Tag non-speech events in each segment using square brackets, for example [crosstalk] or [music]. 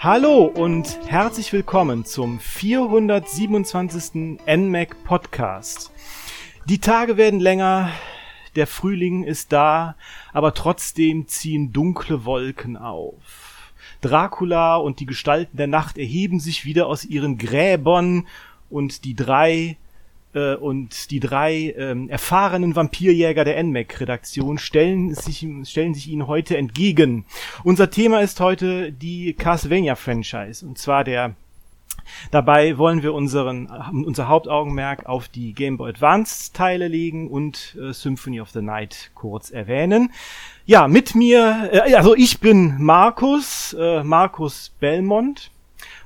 Hallo und herzlich willkommen zum 427. NMAC Podcast. Die Tage werden länger, der Frühling ist da, aber trotzdem ziehen dunkle Wolken auf. Dracula und die Gestalten der Nacht erheben sich wieder aus ihren Gräbern und die drei äh, und die drei ähm, erfahrenen Vampirjäger der NMAC-Redaktion stellen sich, stellen sich ihnen heute entgegen. Unser Thema ist heute die Castlevania-Franchise und zwar der Dabei wollen wir unseren, unser Hauptaugenmerk auf die Game Boy Advance Teile legen und äh, Symphony of the Night kurz erwähnen. Ja, mit mir, äh, also ich bin Markus, äh, Markus Belmont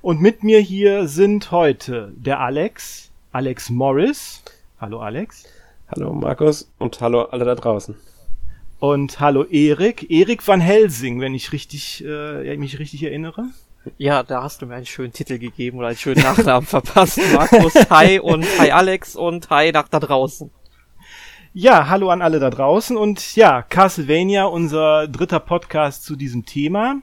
und mit mir hier sind heute der Alex, Alex Morris. Hallo Alex. Hallo Markus und hallo alle da draußen. Und hallo Erik, Erik van Helsing, wenn ich richtig, äh, mich richtig erinnere. Ja, da hast du mir einen schönen Titel gegeben oder einen schönen Nachnamen [laughs] verpasst. Markus, hi und hi Alex und hi nach da draußen. Ja, hallo an alle da draußen und ja, Castlevania, unser dritter Podcast zu diesem Thema.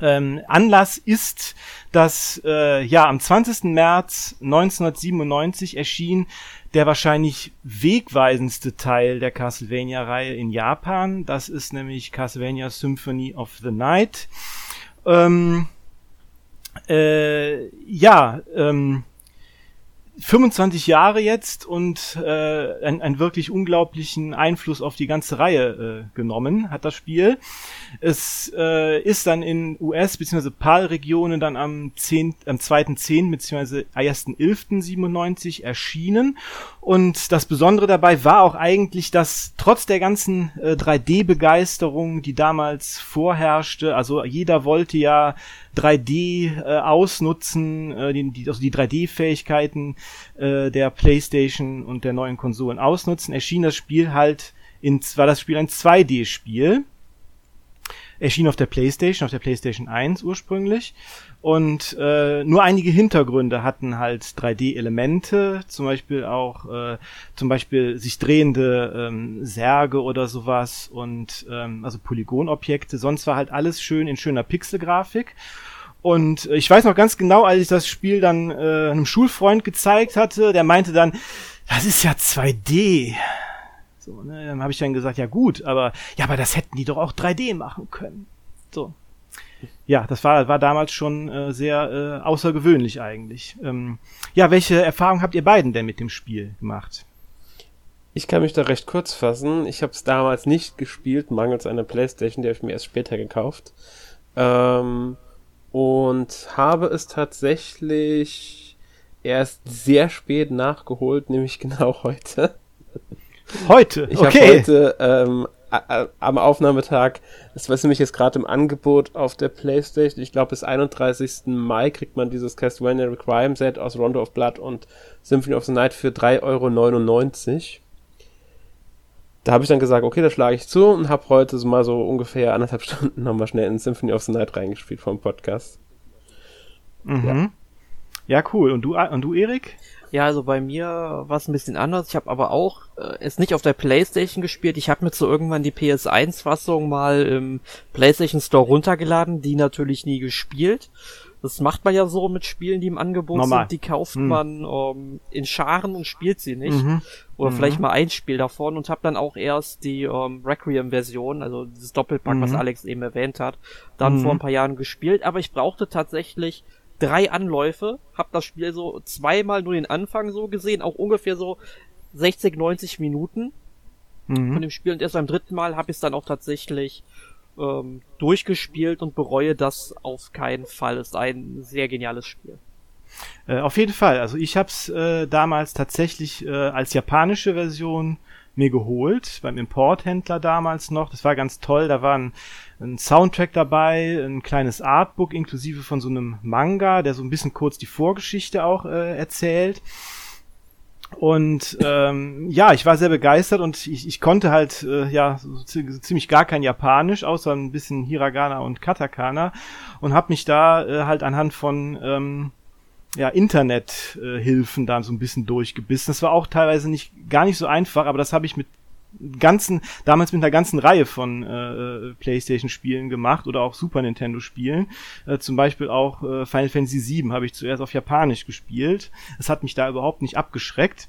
Ähm, Anlass ist, dass äh, ja am 20. März 1997 erschien der wahrscheinlich wegweisendste Teil der Castlevania-Reihe in Japan. Das ist nämlich Castlevania Symphony of the Night. Ähm, äh, ja, ähm, 25 Jahre jetzt und äh, einen, einen wirklich unglaublichen Einfluss auf die ganze Reihe äh, genommen hat das Spiel. Es äh, ist dann in US- bzw. PAL-Regionen dann am, 10, am 2.10. bzw. 1.11.97 erschienen. Und das Besondere dabei war auch eigentlich, dass trotz der ganzen äh, 3D-Begeisterung, die damals vorherrschte, also jeder wollte ja 3D äh, ausnutzen, äh, die, die, also die 3D-Fähigkeiten äh, der PlayStation und der neuen Konsolen ausnutzen, erschien das Spiel halt in, war das Spiel ein 2D-Spiel. Erschien auf der PlayStation, auf der PlayStation 1 ursprünglich. Und äh, nur einige Hintergründe hatten halt 3D-Elemente, zum Beispiel auch äh, zum Beispiel sich drehende ähm, Särge oder sowas und ähm, also Polygonobjekte. Sonst war halt alles schön in schöner Pixelgrafik. Und äh, ich weiß noch ganz genau, als ich das Spiel dann äh, einem Schulfreund gezeigt hatte, der meinte dann, das ist ja 2D. So, ne, dann habe ich dann gesagt, ja gut, aber ja, aber das hätten die doch auch 3D machen können. So. Ja, das war, war damals schon äh, sehr äh, außergewöhnlich eigentlich. Ähm, ja, welche Erfahrung habt ihr beiden denn mit dem Spiel gemacht? Ich kann mich da recht kurz fassen. Ich habe es damals nicht gespielt, mangels einer Playstation, die habe ich mir erst später gekauft. Ähm, und habe es tatsächlich erst sehr spät nachgeholt, [laughs] nämlich genau heute. Heute? Ich okay. habe heute ähm, am Aufnahmetag, das war nämlich jetzt gerade im Angebot auf der Playstation, ich glaube bis 31. Mai kriegt man dieses Castlevania Requiem Set aus Rondo of Blood und Symphony of the Night für 3,99 Euro. Da habe ich dann gesagt, okay, da schlage ich zu und habe heute so mal so ungefähr anderthalb [laughs] Stunden nochmal schnell in Symphony of the Night reingespielt vom Podcast. Mhm. Ja. ja, cool. Und du, und du, Erik? Ja, also bei mir war es ein bisschen anders. Ich habe aber auch äh, es nicht auf der PlayStation gespielt. Ich habe mir so irgendwann die PS1-Fassung mal im PlayStation Store runtergeladen, die natürlich nie gespielt. Das macht man ja so mit Spielen, die im Angebot Normal. sind. Die kauft hm. man ähm, in Scharen und spielt sie nicht. Mhm. Oder mhm. vielleicht mal ein Spiel davon und habe dann auch erst die ähm, Requiem-Version, also dieses Doppelpack, mhm. was Alex eben erwähnt hat, dann vor mhm. ein paar Jahren gespielt. Aber ich brauchte tatsächlich drei Anläufe, hab das Spiel so zweimal nur den Anfang so gesehen, auch ungefähr so 60, 90 Minuten mhm. von dem Spiel und erst beim dritten Mal habe ich es dann auch tatsächlich ähm, durchgespielt und bereue das auf keinen Fall. Es ist ein sehr geniales Spiel. Äh, auf jeden Fall. Also ich habe es äh, damals tatsächlich äh, als japanische Version mir geholt, beim Importhändler damals noch. Das war ganz toll. Da war ein, ein Soundtrack dabei, ein kleines Artbook inklusive von so einem Manga, der so ein bisschen kurz die Vorgeschichte auch äh, erzählt. Und ähm, ja, ich war sehr begeistert und ich, ich konnte halt äh, ja so ziemlich gar kein Japanisch, außer ein bisschen Hiragana und Katakana und habe mich da äh, halt anhand von ähm, ja, Internethilfen äh, da so ein bisschen durchgebissen. Das war auch teilweise nicht gar nicht so einfach, aber das habe ich mit ganzen, damals mit einer ganzen Reihe von äh, PlayStation-Spielen gemacht oder auch Super Nintendo-Spielen. Äh, zum Beispiel auch äh, Final Fantasy VII habe ich zuerst auf Japanisch gespielt. Es hat mich da überhaupt nicht abgeschreckt.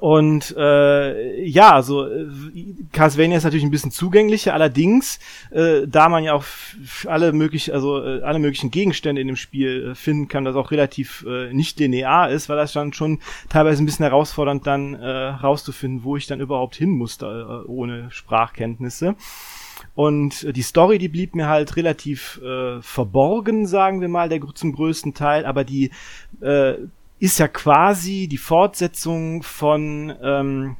Und äh, ja, also äh, Castlevania ist natürlich ein bisschen zugänglicher, allerdings, äh, da man ja auch alle möglich, also äh, alle möglichen Gegenstände in dem Spiel äh, finden kann, das auch relativ äh, nicht linear ist, war das dann schon teilweise ein bisschen herausfordernd, dann äh, rauszufinden, wo ich dann überhaupt hin musste, äh, ohne Sprachkenntnisse. Und äh, die Story, die blieb mir halt relativ äh, verborgen, sagen wir mal, der zum größten Teil, aber die äh, ist ja quasi die Fortsetzung von ähm,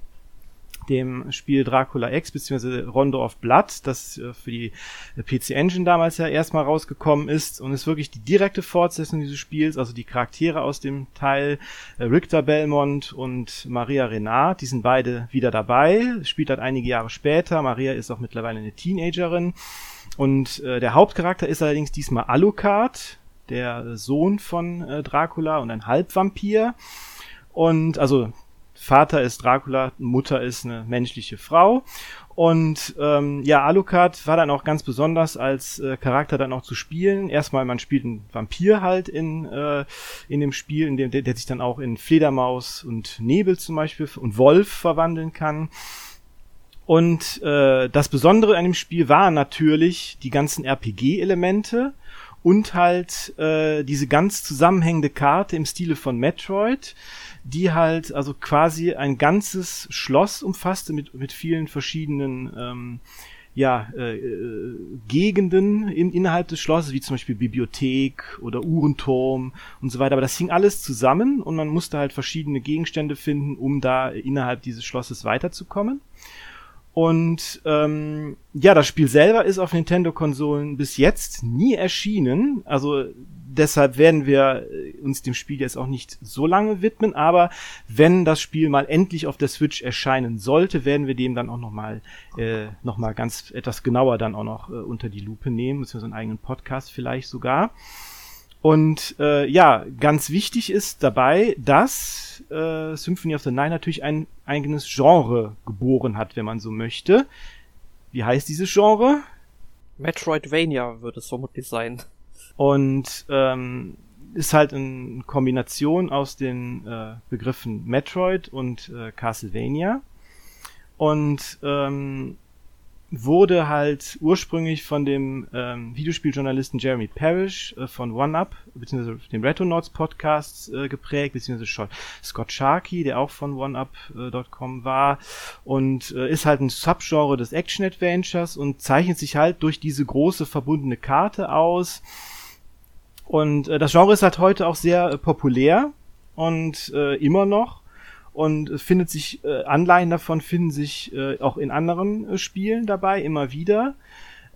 dem Spiel Dracula X beziehungsweise Rondo of Blood, das äh, für die äh, PC Engine damals ja erstmal rausgekommen ist und ist wirklich die direkte Fortsetzung dieses Spiels, also die Charaktere aus dem Teil äh, Richter Belmont und Maria Renard, die sind beide wieder dabei, spielt halt einige Jahre später, Maria ist auch mittlerweile eine Teenagerin und äh, der Hauptcharakter ist allerdings diesmal Alucard, der Sohn von äh, Dracula und ein Halbvampir. Und also Vater ist Dracula, Mutter ist eine menschliche Frau. Und ähm, ja, Alucard war dann auch ganz besonders als äh, Charakter dann auch zu spielen. Erstmal, man spielt einen Vampir halt in, äh, in dem Spiel, in dem, der, der sich dann auch in Fledermaus und Nebel zum Beispiel und Wolf verwandeln kann. Und äh, das Besondere an dem Spiel waren natürlich die ganzen RPG-Elemente und halt äh, diese ganz zusammenhängende Karte im Stile von Metroid, die halt also quasi ein ganzes Schloss umfasste mit, mit vielen verschiedenen ähm, ja, äh, äh, Gegenden in, innerhalb des Schlosses, wie zum Beispiel Bibliothek oder Uhrenturm und so weiter. Aber das hing alles zusammen und man musste halt verschiedene Gegenstände finden, um da innerhalb dieses Schlosses weiterzukommen. Und ähm, ja, das Spiel selber ist auf Nintendo-Konsolen bis jetzt nie erschienen. Also deshalb werden wir äh, uns dem Spiel jetzt auch nicht so lange widmen. Aber wenn das Spiel mal endlich auf der Switch erscheinen sollte, werden wir dem dann auch noch mal äh, noch mal ganz etwas genauer dann auch noch äh, unter die Lupe nehmen, beziehungsweise einen eigenen Podcast vielleicht sogar. Und äh, ja, ganz wichtig ist dabei, dass äh, Symphony of the Night natürlich ein eigenes Genre geboren hat, wenn man so möchte. Wie heißt dieses Genre? Metroidvania würde es vermutlich sein. Und ähm, ist halt eine Kombination aus den äh, Begriffen Metroid und äh, Castlevania. Und ähm, wurde halt ursprünglich von dem ähm, Videospieljournalisten Jeremy Parrish äh, von OneUp, beziehungsweise dem Retronauts Podcast äh, geprägt, beziehungsweise Scott Sharkey, der auch von OneUp.com äh, war und äh, ist halt ein Subgenre des Action-Adventures und zeichnet sich halt durch diese große verbundene Karte aus. Und äh, das Genre ist halt heute auch sehr äh, populär und äh, immer noch und findet sich äh, Anleihen davon finden sich äh, auch in anderen äh, Spielen dabei immer wieder.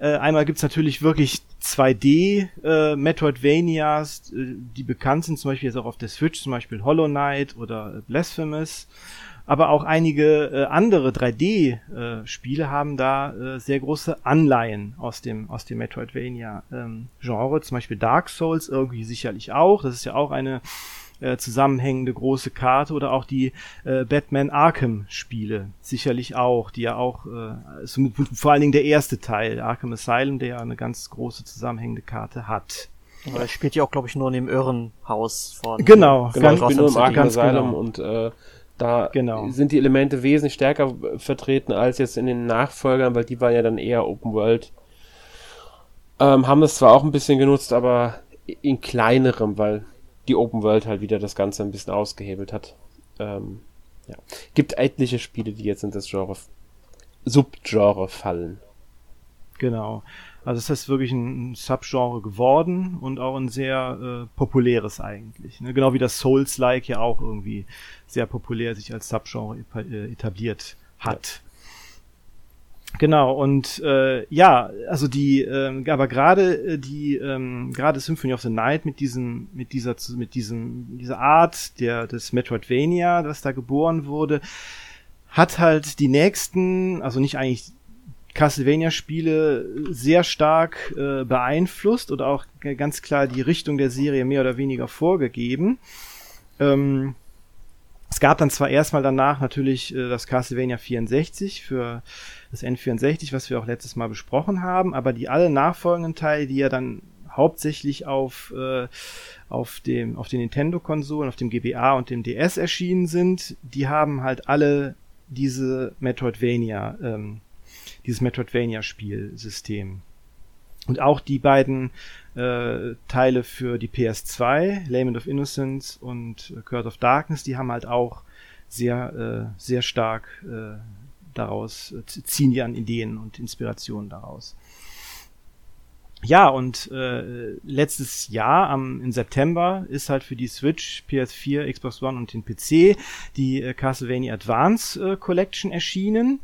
Äh, einmal gibt's natürlich wirklich 2D äh, Metroidvanias, äh, die bekannt sind, zum Beispiel jetzt auch auf der Switch, zum Beispiel Hollow Knight oder Blasphemous. Aber auch einige äh, andere 3D-Spiele äh, haben da äh, sehr große Anleihen aus dem aus dem Metroidvania-Genre. Ähm, zum Beispiel Dark Souls irgendwie sicherlich auch. Das ist ja auch eine äh, zusammenhängende große Karte oder auch die äh, Batman Arkham Spiele sicherlich auch, die ja auch äh, vor allen Dingen der erste Teil Arkham Asylum, der ja eine ganz große zusammenhängende Karte hat. Aber er spielt ja auch, glaube ich, nur in dem Irrenhaus von. Genau, genau, ganz, nur im Arkham Asylum genau. und äh, da genau. sind die Elemente wesentlich stärker vertreten als jetzt in den Nachfolgern, weil die waren ja dann eher Open World. Ähm, haben das zwar auch ein bisschen genutzt, aber in kleinerem, weil die Open World halt wieder das Ganze ein bisschen ausgehebelt hat. Ähm, ja. Gibt etliche Spiele, die jetzt in das Genre, Subgenre fallen. Genau. Also es ist wirklich ein Subgenre geworden und auch ein sehr äh, populäres eigentlich. Ne? Genau wie das Souls-like ja auch irgendwie sehr populär sich als Subgenre äh, etabliert hat. Genau, und äh, ja, also die, äh, aber gerade äh, die, ähm, gerade Symphony of the Night mit diesem, mit dieser, mit diesem, dieser Art der des Metroidvania, das da geboren wurde, hat halt die nächsten, also nicht eigentlich Castlevania-Spiele sehr stark äh, beeinflusst oder auch ganz klar die Richtung der Serie mehr oder weniger vorgegeben. Ähm, Es gab dann zwar erstmal danach natürlich äh, das Castlevania 64 für das N64, was wir auch letztes Mal besprochen haben, aber die alle nachfolgenden Teile, die ja dann hauptsächlich auf, äh, auf, dem, auf den Nintendo-Konsolen, auf dem GBA und dem DS erschienen sind, die haben halt alle diese Metroidvania, ähm, dieses Metroidvania-Spielsystem. Und auch die beiden äh, Teile für die PS2, Lament of Innocence und äh, Curse of Darkness, die haben halt auch sehr, äh, sehr stark äh, daraus, äh, ziehen die an Ideen und Inspirationen daraus. Ja, und äh, letztes Jahr, am, im September, ist halt für die Switch, PS4, Xbox One und den PC die äh, Castlevania Advance äh, Collection erschienen.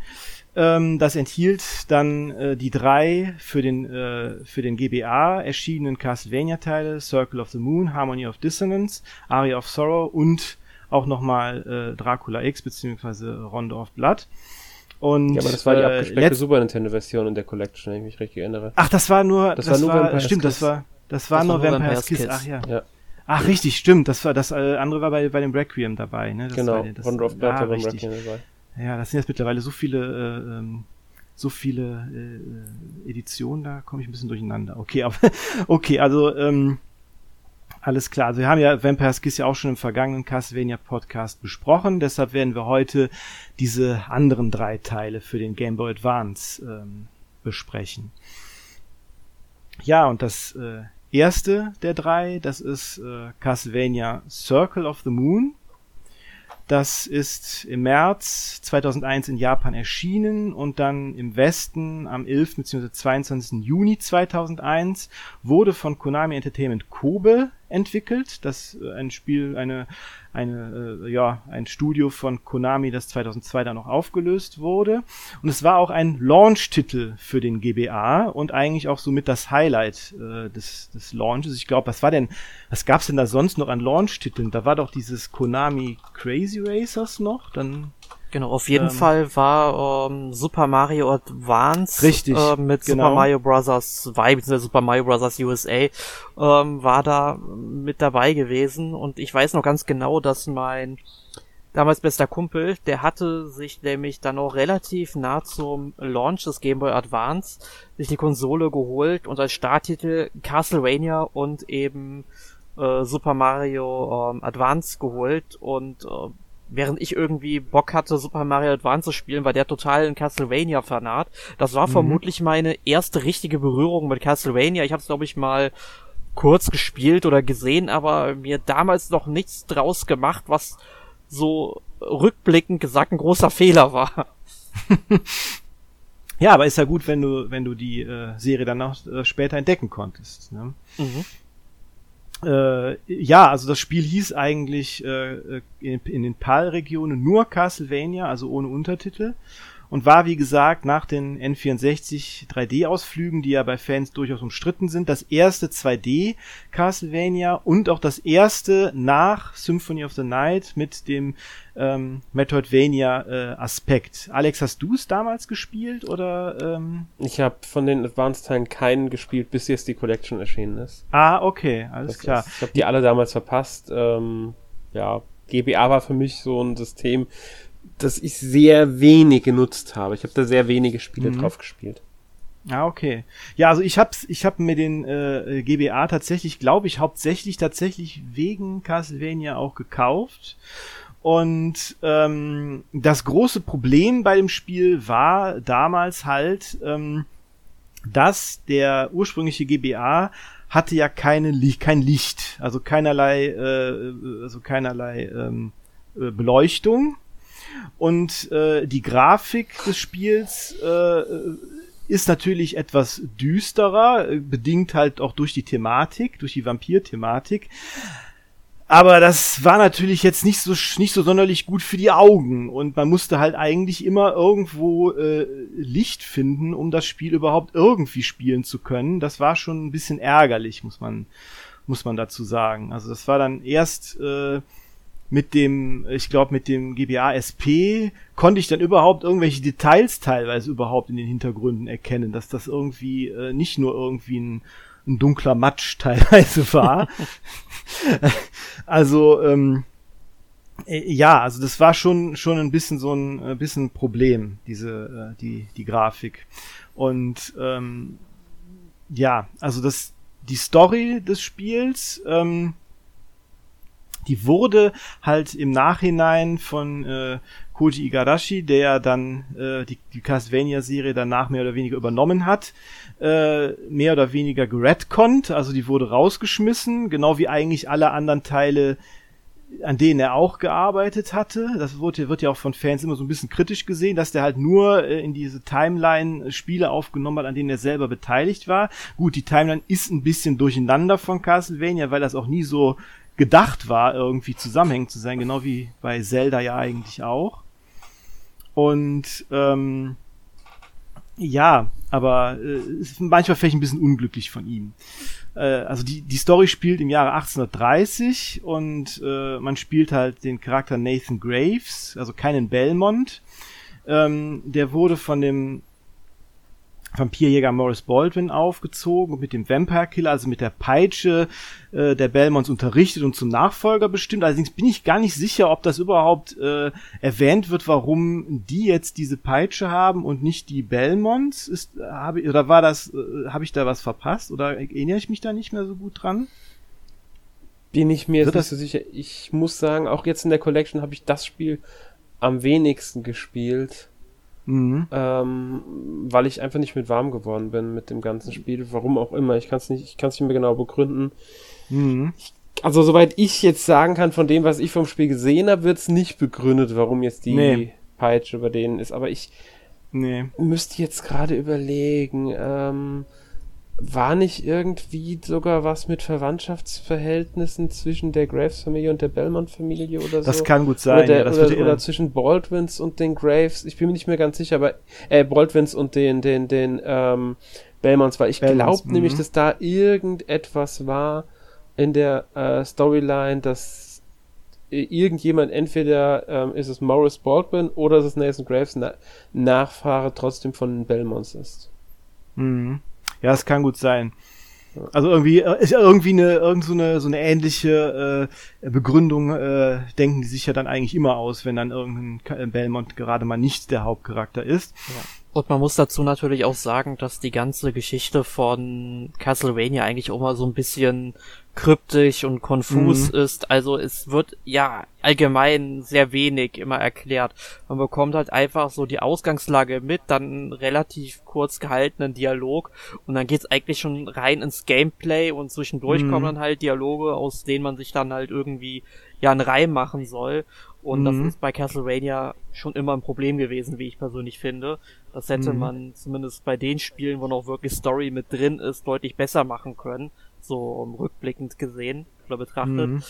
Ähm, das enthielt dann äh, die drei für den, äh, für den GBA erschienenen Castlevania-Teile, Circle of the Moon, Harmony of Dissonance, Aria of Sorrow und auch nochmal äh, Dracula X beziehungsweise Rondo of Blood. Und, ja, aber das war die äh, abgespeckte Super Nintendo-Version in der Collection, wenn ich mich richtig erinnere. Ach, das war nur, Das das, war nur war, Vampire's stimmt, das Kiss. war, das war Das nur war nur Vampire's Vampire's Kiss. Kiss. Ach ja. Ja. Ach, richtig, stimmt. Das war das äh, andere war bei, bei dem Requiem dabei, ne? Das genau, war, das, Rondo of Blood ah, war beim. Requiem dabei. Ja, das sind jetzt mittlerweile so viele, äh, ähm, so viele äh, äh, Editionen, da komme ich ein bisschen durcheinander. Okay, aber [laughs] okay, also ähm, alles klar. Also wir haben ja Vampire's Kiss ja auch schon im vergangenen Castlevania Podcast besprochen, deshalb werden wir heute diese anderen drei Teile für den Game Boy Advance ähm, besprechen. Ja, und das äh, erste der drei, das ist äh, Castlevania Circle of the Moon. Das ist im März 2001 in Japan erschienen und dann im Westen am 11. bzw. 22. Juni 2001 wurde von Konami Entertainment Kobe entwickelt. Das äh, ein Spiel, eine, eine, äh, ja, ein Studio von Konami, das 2002 dann noch aufgelöst wurde. Und es war auch ein Launch-Titel für den GBA und eigentlich auch somit das Highlight äh, des, des Launches. Ich glaube, was war denn, was gab's denn da sonst noch an Launch-Titeln? Da war doch dieses Konami Crazy Racers noch, dann Genau, auf jeden Ähm, Fall war ähm, Super Mario Advance Richtig, äh, mit genau. Super Mario Bros. 2 bzw. Super Mario Bros. USA ähm, war da mit dabei gewesen und ich weiß noch ganz genau, dass mein damals bester Kumpel, der hatte sich nämlich dann auch relativ nah zum Launch des Game Boy Advance sich die Konsole geholt und als Starttitel Castlevania und eben äh, Super Mario ähm, Advance geholt und äh, während ich irgendwie Bock hatte, Super Mario Advance zu spielen, war der total ein Castlevania-Fanat. Das war Mhm. vermutlich meine erste richtige Berührung mit Castlevania. Ich habe es, glaube ich, mal kurz gespielt oder gesehen, aber mir damals noch nichts draus gemacht, was so rückblickend gesagt ein großer Fehler war. [laughs] ja, aber ist ja gut, wenn du, wenn du die äh, Serie dann auch äh, später entdecken konntest. Ne? Mhm. Äh, ja, also das Spiel hieß eigentlich äh, in, in den PAL-Regionen nur Castlevania, also ohne Untertitel. Und war, wie gesagt, nach den N64 3D-Ausflügen, die ja bei Fans durchaus umstritten sind, das erste 2D Castlevania und auch das erste nach Symphony of the Night mit dem ähm, Metroidvania-Aspekt. Alex, hast du es damals gespielt oder? Ähm? Ich habe von den Advanced-Teilen keinen gespielt, bis jetzt die Collection erschienen ist. Ah, okay, alles Das klar. Ist, ich habe die alle damals verpasst. Ähm, ja, GBA war für mich so ein System, das ich sehr wenig genutzt habe. Ich habe da sehr wenige Spiele Mhm. drauf gespielt. Ah, okay. Ja, also ich hab's, ich hab mir den äh, GBA tatsächlich, glaube ich, hauptsächlich tatsächlich wegen Castlevania auch gekauft. Und ähm, das große Problem bei dem Spiel war damals halt, ähm, dass der ursprüngliche GBA hatte ja keine Licht, kein Licht, also keinerlei, äh, also keinerlei ähm, äh, Beleuchtung. Und äh, die Grafik des Spiels äh, ist natürlich etwas düsterer, bedingt halt auch durch die Thematik, durch die Vampir-Thematik. Aber das war natürlich jetzt nicht so nicht so sonderlich gut für die Augen und man musste halt eigentlich immer irgendwo äh, Licht finden, um das Spiel überhaupt irgendwie spielen zu können. Das war schon ein bisschen ärgerlich, muss man muss man dazu sagen. Also das war dann erst äh, mit dem, ich glaube mit dem GBA SP konnte ich dann überhaupt irgendwelche Details teilweise überhaupt in den Hintergründen erkennen, dass das irgendwie äh, nicht nur irgendwie ein, ein dunkler Matsch [laughs] teilweise war. also ähm, Äh, ja, also das war schon schon ein bisschen so ein, ein bisschen Problem, diese äh, die die Grafik. Und ähm, ja, also das die Story des Spiels, ähm, die wurde halt im Nachhinein von äh, Koji Igarashi, der dann äh, die, die Castlevania-Serie danach mehr oder weniger übernommen hat, äh, mehr oder weniger geredconnt, also die wurde rausgeschmissen, genau wie eigentlich alle anderen Teile an denen er auch gearbeitet hatte. Das wurde, wird ja auch von Fans immer so ein bisschen kritisch gesehen, dass der halt nur äh, in diese Timeline Spiele aufgenommen hat, an denen er selber beteiligt war. Gut, die Timeline ist ein bisschen durcheinander von Castlevania, weil das auch nie so gedacht war, irgendwie zusammenhängend zu sein, genau wie bei Zelda ja eigentlich auch. Und ähm, ja, aber äh, manchmal vielleicht ein bisschen unglücklich von ihm. Äh, also die, die Story spielt im Jahre 1830 und äh, man spielt halt den Charakter Nathan Graves, also keinen Belmont. Ähm, der wurde von dem Vampirjäger Morris Baldwin aufgezogen und mit dem Vampire Killer, also mit der Peitsche äh, der Belmonts unterrichtet und zum Nachfolger bestimmt. Allerdings bin ich gar nicht sicher, ob das überhaupt äh, erwähnt wird, warum die jetzt diese Peitsche haben und nicht die Belmonts. Ist, habe oder war das, äh, habe ich da was verpasst oder erinnere ich mich da nicht mehr so gut dran? Bin ich mir jetzt nicht so sicher. Ich muss sagen, auch jetzt in der Collection habe ich das Spiel am wenigsten gespielt. Mhm. Ähm, weil ich einfach nicht mit warm geworden bin mit dem ganzen Spiel. Warum auch immer. Ich kann es nicht, ich kann es nicht mehr genau begründen. Mhm. Ich, also soweit ich jetzt sagen kann, von dem, was ich vom Spiel gesehen habe, wird es nicht begründet, warum jetzt die nee. Peitsche über denen ist. Aber ich nee. müsste jetzt gerade überlegen. Ähm, war nicht irgendwie sogar was mit Verwandtschaftsverhältnissen zwischen der Graves-Familie und der Belmont-Familie oder so? Das kann gut sein. Oder, der, ja, oder, oder zwischen Baldwins und den Graves. Ich bin mir nicht mehr ganz sicher, aber äh, Baldwins und den, den, den ähm, Belmonts war. Ich glaube nämlich, mhm. dass da irgendetwas war in der äh, Storyline, dass irgendjemand, entweder ähm, ist es Morris Baldwin oder ist es Nathan Graves, na Nachfahre trotzdem von Belmonts ist. Mhm. Ja, es kann gut sein. Also irgendwie äh, ist ja irgendwie eine irgend so eine so eine ähnliche äh, Begründung äh, denken die sich ja dann eigentlich immer aus, wenn dann irgendein Belmont gerade mal nicht der Hauptcharakter ist. Ja. Und man muss dazu natürlich auch sagen, dass die ganze Geschichte von Castlevania eigentlich auch mal so ein bisschen kryptisch und konfus mhm. ist. Also es wird ja allgemein sehr wenig immer erklärt. Man bekommt halt einfach so die Ausgangslage mit, dann einen relativ kurz gehaltenen Dialog und dann geht's eigentlich schon rein ins Gameplay und zwischendurch mhm. kommen dann halt Dialoge, aus denen man sich dann halt irgendwie ja einen Reim machen soll. Und mhm. das ist bei Castlevania schon immer ein Problem gewesen, wie ich persönlich finde. Das hätte mhm. man zumindest bei den Spielen, wo noch wirklich Story mit drin ist, deutlich besser machen können. So um, rückblickend gesehen oder betrachtet. Mhm.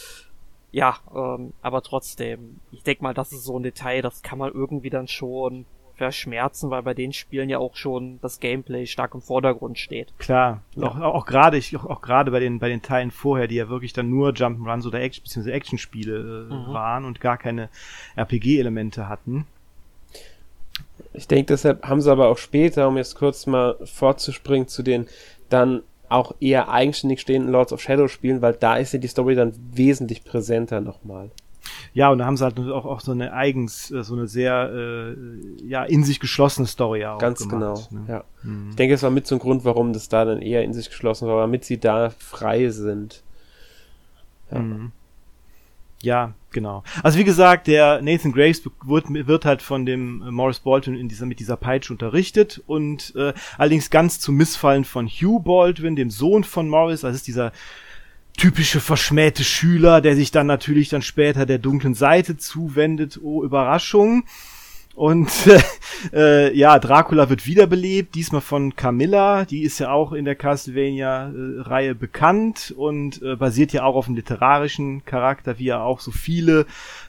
Ja, ähm, aber trotzdem, ich denke mal, das ist so ein Detail, das kann man irgendwie dann schon verschmerzen, weil bei den Spielen ja auch schon das Gameplay stark im Vordergrund steht. Klar, ja. auch, auch gerade ich auch, auch gerade bei den bei den Teilen vorher, die ja wirklich dann nur Jump'n'Runs oder Action bzw. Actionspiele äh, mhm. waren und gar keine RPG-Elemente hatten. Ich denke, deshalb haben sie aber auch später, um jetzt kurz mal fortzuspringen zu den dann auch eher eigenständig stehenden Lords of Shadow Spielen, weil da ist ja die Story dann wesentlich präsenter nochmal. Ja, und da haben sie halt auch, auch so eine eigens, äh, so eine sehr äh, ja in sich geschlossene Story auch Ganz gemacht, genau, ne? ja. Mhm. Ich denke, es war mit so ein Grund, warum das da dann eher in sich geschlossen war, damit sie da frei sind. Ja. Mhm. Ja, genau. Also wie gesagt, der Nathan Graves wird, wird halt von dem äh, Morris Baldwin in dieser, mit dieser Peitsche unterrichtet und äh, allerdings ganz zum Missfallen von Hugh Baldwin, dem Sohn von Morris, das ist dieser typische verschmähte Schüler, der sich dann natürlich dann später der dunklen Seite zuwendet. Oh, Überraschung. Und [laughs] äh, ja, Dracula wird wiederbelebt, diesmal von Camilla, die ist ja auch in der Castlevania-Reihe bekannt und äh, basiert ja auch auf einem literarischen Charakter, wie ja auch so viele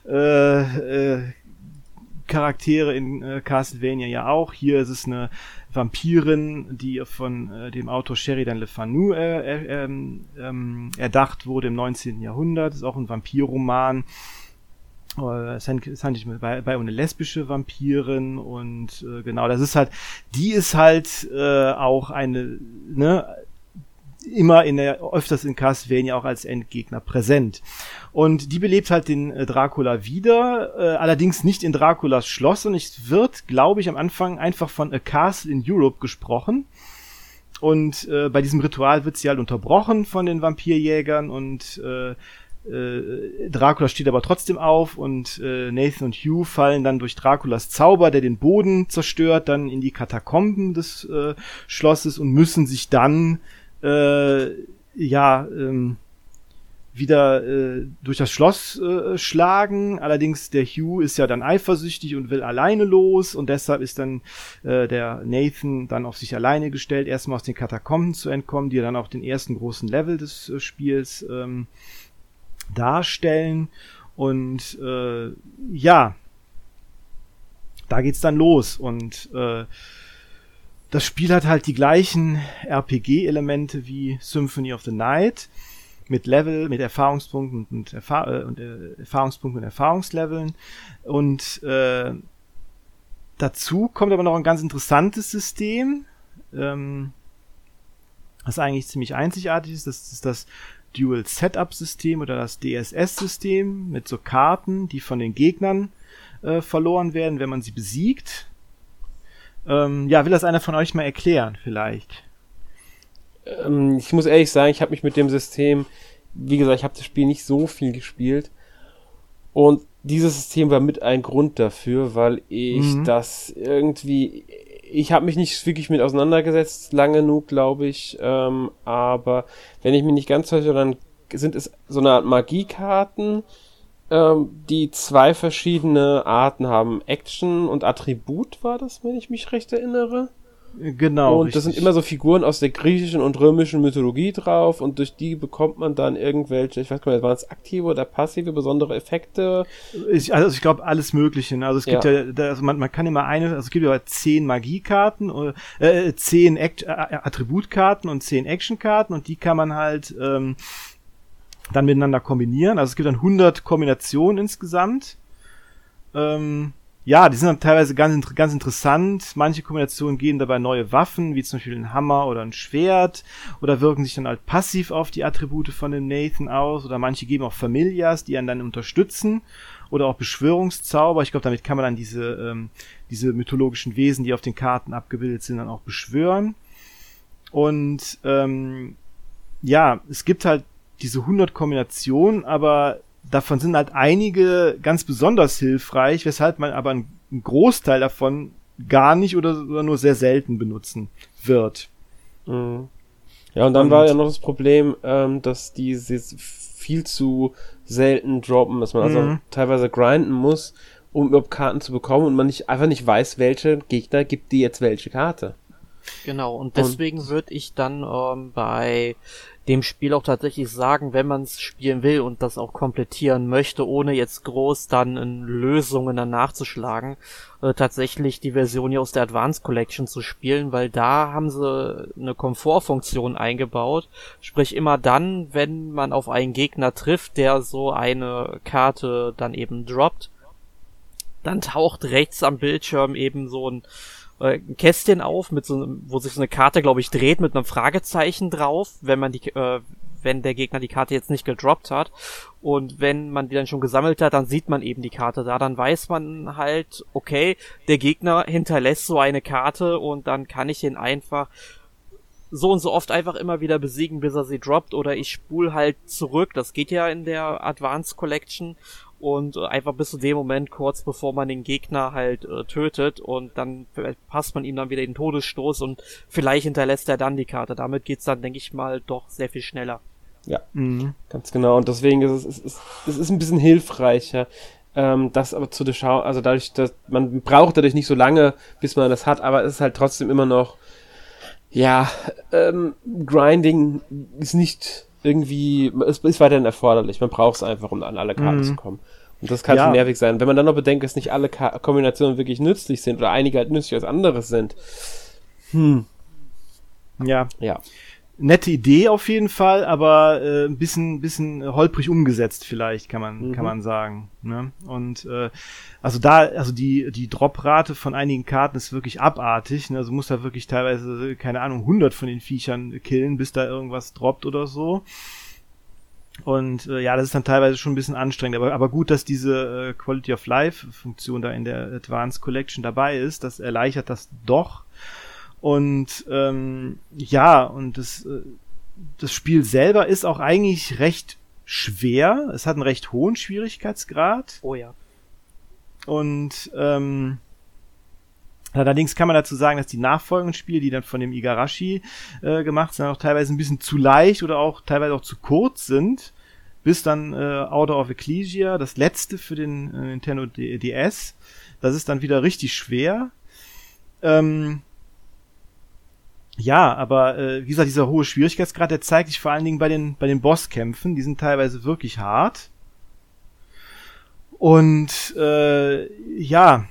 äh, äh, Charaktere in äh, Castlevania ja auch. Hier ist es eine Vampirin, die von äh, dem Autor Sheridan Le Fanu äh, äh, ähm, ähm erdacht wurde im 19. Jahrhundert. Ist auch ein Vampirroman. Äh, es handelt bei, bei eine lesbische Vampirin und äh, genau, das ist halt, die ist halt äh, auch eine, ne, immer in der, öfters in Castlevania auch als Endgegner präsent. Und die belebt halt den äh, Dracula wieder, äh, allerdings nicht in Draculas Schloss und es wird, glaube ich, am Anfang einfach von A Castle in Europe gesprochen. Und äh, bei diesem Ritual wird sie halt unterbrochen von den Vampirjägern und äh, äh, Dracula steht aber trotzdem auf und äh, Nathan und Hugh fallen dann durch Draculas Zauber, der den Boden zerstört, dann in die Katakomben des äh, Schlosses und müssen sich dann äh, ja ähm, wieder äh, durch das Schloss äh, schlagen. Allerdings der Hugh ist ja dann eifersüchtig und will alleine los und deshalb ist dann äh, der Nathan dann auf sich alleine gestellt, erstmal aus den Katakomben zu entkommen, die dann auch den ersten großen Level des äh, Spiels ähm, darstellen. Und äh, ja, da geht's dann los und äh, das Spiel hat halt die gleichen RPG-Elemente wie Symphony of the Night mit Level, mit Erfahrungspunkten und, Erfahr äh, und äh, Erfahrungspunkten und Erfahrungsleveln. Und äh, dazu kommt aber noch ein ganz interessantes System, ähm, das eigentlich ziemlich einzigartig ist. Das ist das Dual Setup System oder das DSS System mit so Karten, die von den Gegnern äh, verloren werden, wenn man sie besiegt. Ähm, ja, will das einer von euch mal erklären, vielleicht? Ähm, ich muss ehrlich sagen, ich habe mich mit dem System, wie gesagt, ich habe das Spiel nicht so viel gespielt. Und dieses System war mit ein Grund dafür, weil ich mhm. das irgendwie, ich habe mich nicht wirklich mit auseinandergesetzt, lange genug, glaube ich. Ähm, aber wenn ich mich nicht ganz täusche, dann sind es so eine Art Magiekarten, ähm, die zwei verschiedene Arten haben. Action und Attribut war das, wenn ich mich recht erinnere. Genau. Und richtig. das sind immer so Figuren aus der griechischen und römischen Mythologie drauf und durch die bekommt man dann irgendwelche, ich weiß gar nicht, waren es aktive oder passive besondere Effekte? Ich, also ich glaube alles Mögliche. Ne? Also es gibt ja, ja also man, man kann immer eine, also es gibt ja zehn Magiekarten, äh, zehn Act äh, Attributkarten und zehn Actionkarten und die kann man halt ähm, dann miteinander kombinieren. Also es gibt dann 100 Kombinationen insgesamt. Ähm, ja, die sind dann teilweise ganz, ganz interessant. Manche Kombinationen geben dabei neue Waffen, wie zum Beispiel ein Hammer oder ein Schwert, oder wirken sich dann halt passiv auf die Attribute von dem Nathan aus, oder manche geben auch Familias, die einen dann unterstützen, oder auch Beschwörungszauber. Ich glaube, damit kann man dann diese, ähm, diese mythologischen Wesen, die auf den Karten abgebildet sind, dann auch beschwören. Und ähm, ja, es gibt halt diese 100 Kombinationen, aber davon sind halt einige ganz besonders hilfreich, weshalb man aber einen Großteil davon gar nicht oder, oder nur sehr selten benutzen wird. Mhm. Ja, und dann und, war ja noch das Problem, ähm, dass die viel zu selten droppen, dass man also mhm. teilweise grinden muss, um überhaupt Karten zu bekommen und man nicht einfach nicht weiß, welche Gegner gibt die jetzt welche Karte. Genau, und deswegen würde ich dann ähm, bei dem Spiel auch tatsächlich sagen, wenn man es spielen will und das auch komplettieren möchte, ohne jetzt groß dann in Lösungen dann nachzuschlagen, äh, tatsächlich die Version hier aus der Advanced Collection zu spielen, weil da haben sie eine Komfortfunktion eingebaut. Sprich immer dann, wenn man auf einen Gegner trifft, der so eine Karte dann eben droppt, dann taucht rechts am Bildschirm eben so ein äh, ein Kästchen auf, mit so wo sich so eine Karte, glaube ich, dreht mit einem Fragezeichen drauf, wenn man die, äh, wenn der Gegner die Karte jetzt nicht gedroppt hat. Und wenn man die dann schon gesammelt hat, dann sieht man eben die Karte da. Dann weiß man halt, okay, der Gegner hinterlässt so eine Karte und dann kann ich ihn einfach so und so oft einfach immer wieder besiegen, bis er sie droppt oder ich spul halt zurück. Das geht ja in der Advanced Collection und äh, einfach bis zu dem Moment kurz bevor man den Gegner halt äh, tötet und dann passt man ihm dann wieder den Todesstoß und vielleicht hinterlässt er dann die Karte. Damit geht's dann, denke ich mal, doch sehr viel schneller. Ja, mhm. ganz genau. Und deswegen ist es, es, ist, es ist ein bisschen hilfreicher. Ähm, das aber zu durchschauen, also dadurch, dass man braucht dadurch nicht so lange, bis man das hat, aber es ist halt trotzdem immer noch, ja, ähm, Grinding ist nicht irgendwie, es ist weiterhin erforderlich. Man braucht es einfach, um an alle Karten mhm. zu kommen. Und das kann ja. schon nervig sein. Wenn man dann noch bedenkt, dass nicht alle Ka Kombinationen wirklich nützlich sind oder einige halt nützlicher als andere sind. Hm. Ja. Ja. Nette Idee auf jeden Fall, aber äh, ein bisschen, bisschen holprig umgesetzt vielleicht, kann man, mhm. kann man sagen. Ne? Und äh, also da, also die, die Droprate von einigen Karten ist wirklich abartig. Ne? Also muss da wirklich teilweise, keine Ahnung, 100 von den Viechern killen, bis da irgendwas droppt oder so. Und äh, ja, das ist dann teilweise schon ein bisschen anstrengend, aber, aber gut, dass diese äh, Quality of Life Funktion da in der Advanced Collection dabei ist, das erleichtert das doch. Und ähm, ja, und das, äh, das Spiel selber ist auch eigentlich recht schwer. Es hat einen recht hohen Schwierigkeitsgrad. Oh ja. Und ähm, allerdings kann man dazu sagen, dass die nachfolgenden Spiele, die dann von dem Igarashi äh, gemacht sind, auch teilweise ein bisschen zu leicht oder auch teilweise auch zu kurz sind. Bis dann äh, Order of Ecclesia, das letzte für den äh, Nintendo DS. Das ist dann wieder richtig schwer. Ähm, ja, aber äh, wie gesagt, dieser hohe Schwierigkeitsgrad, der zeigt sich vor allen Dingen bei den, bei den Bosskämpfen. Die sind teilweise wirklich hart. Und äh, ja,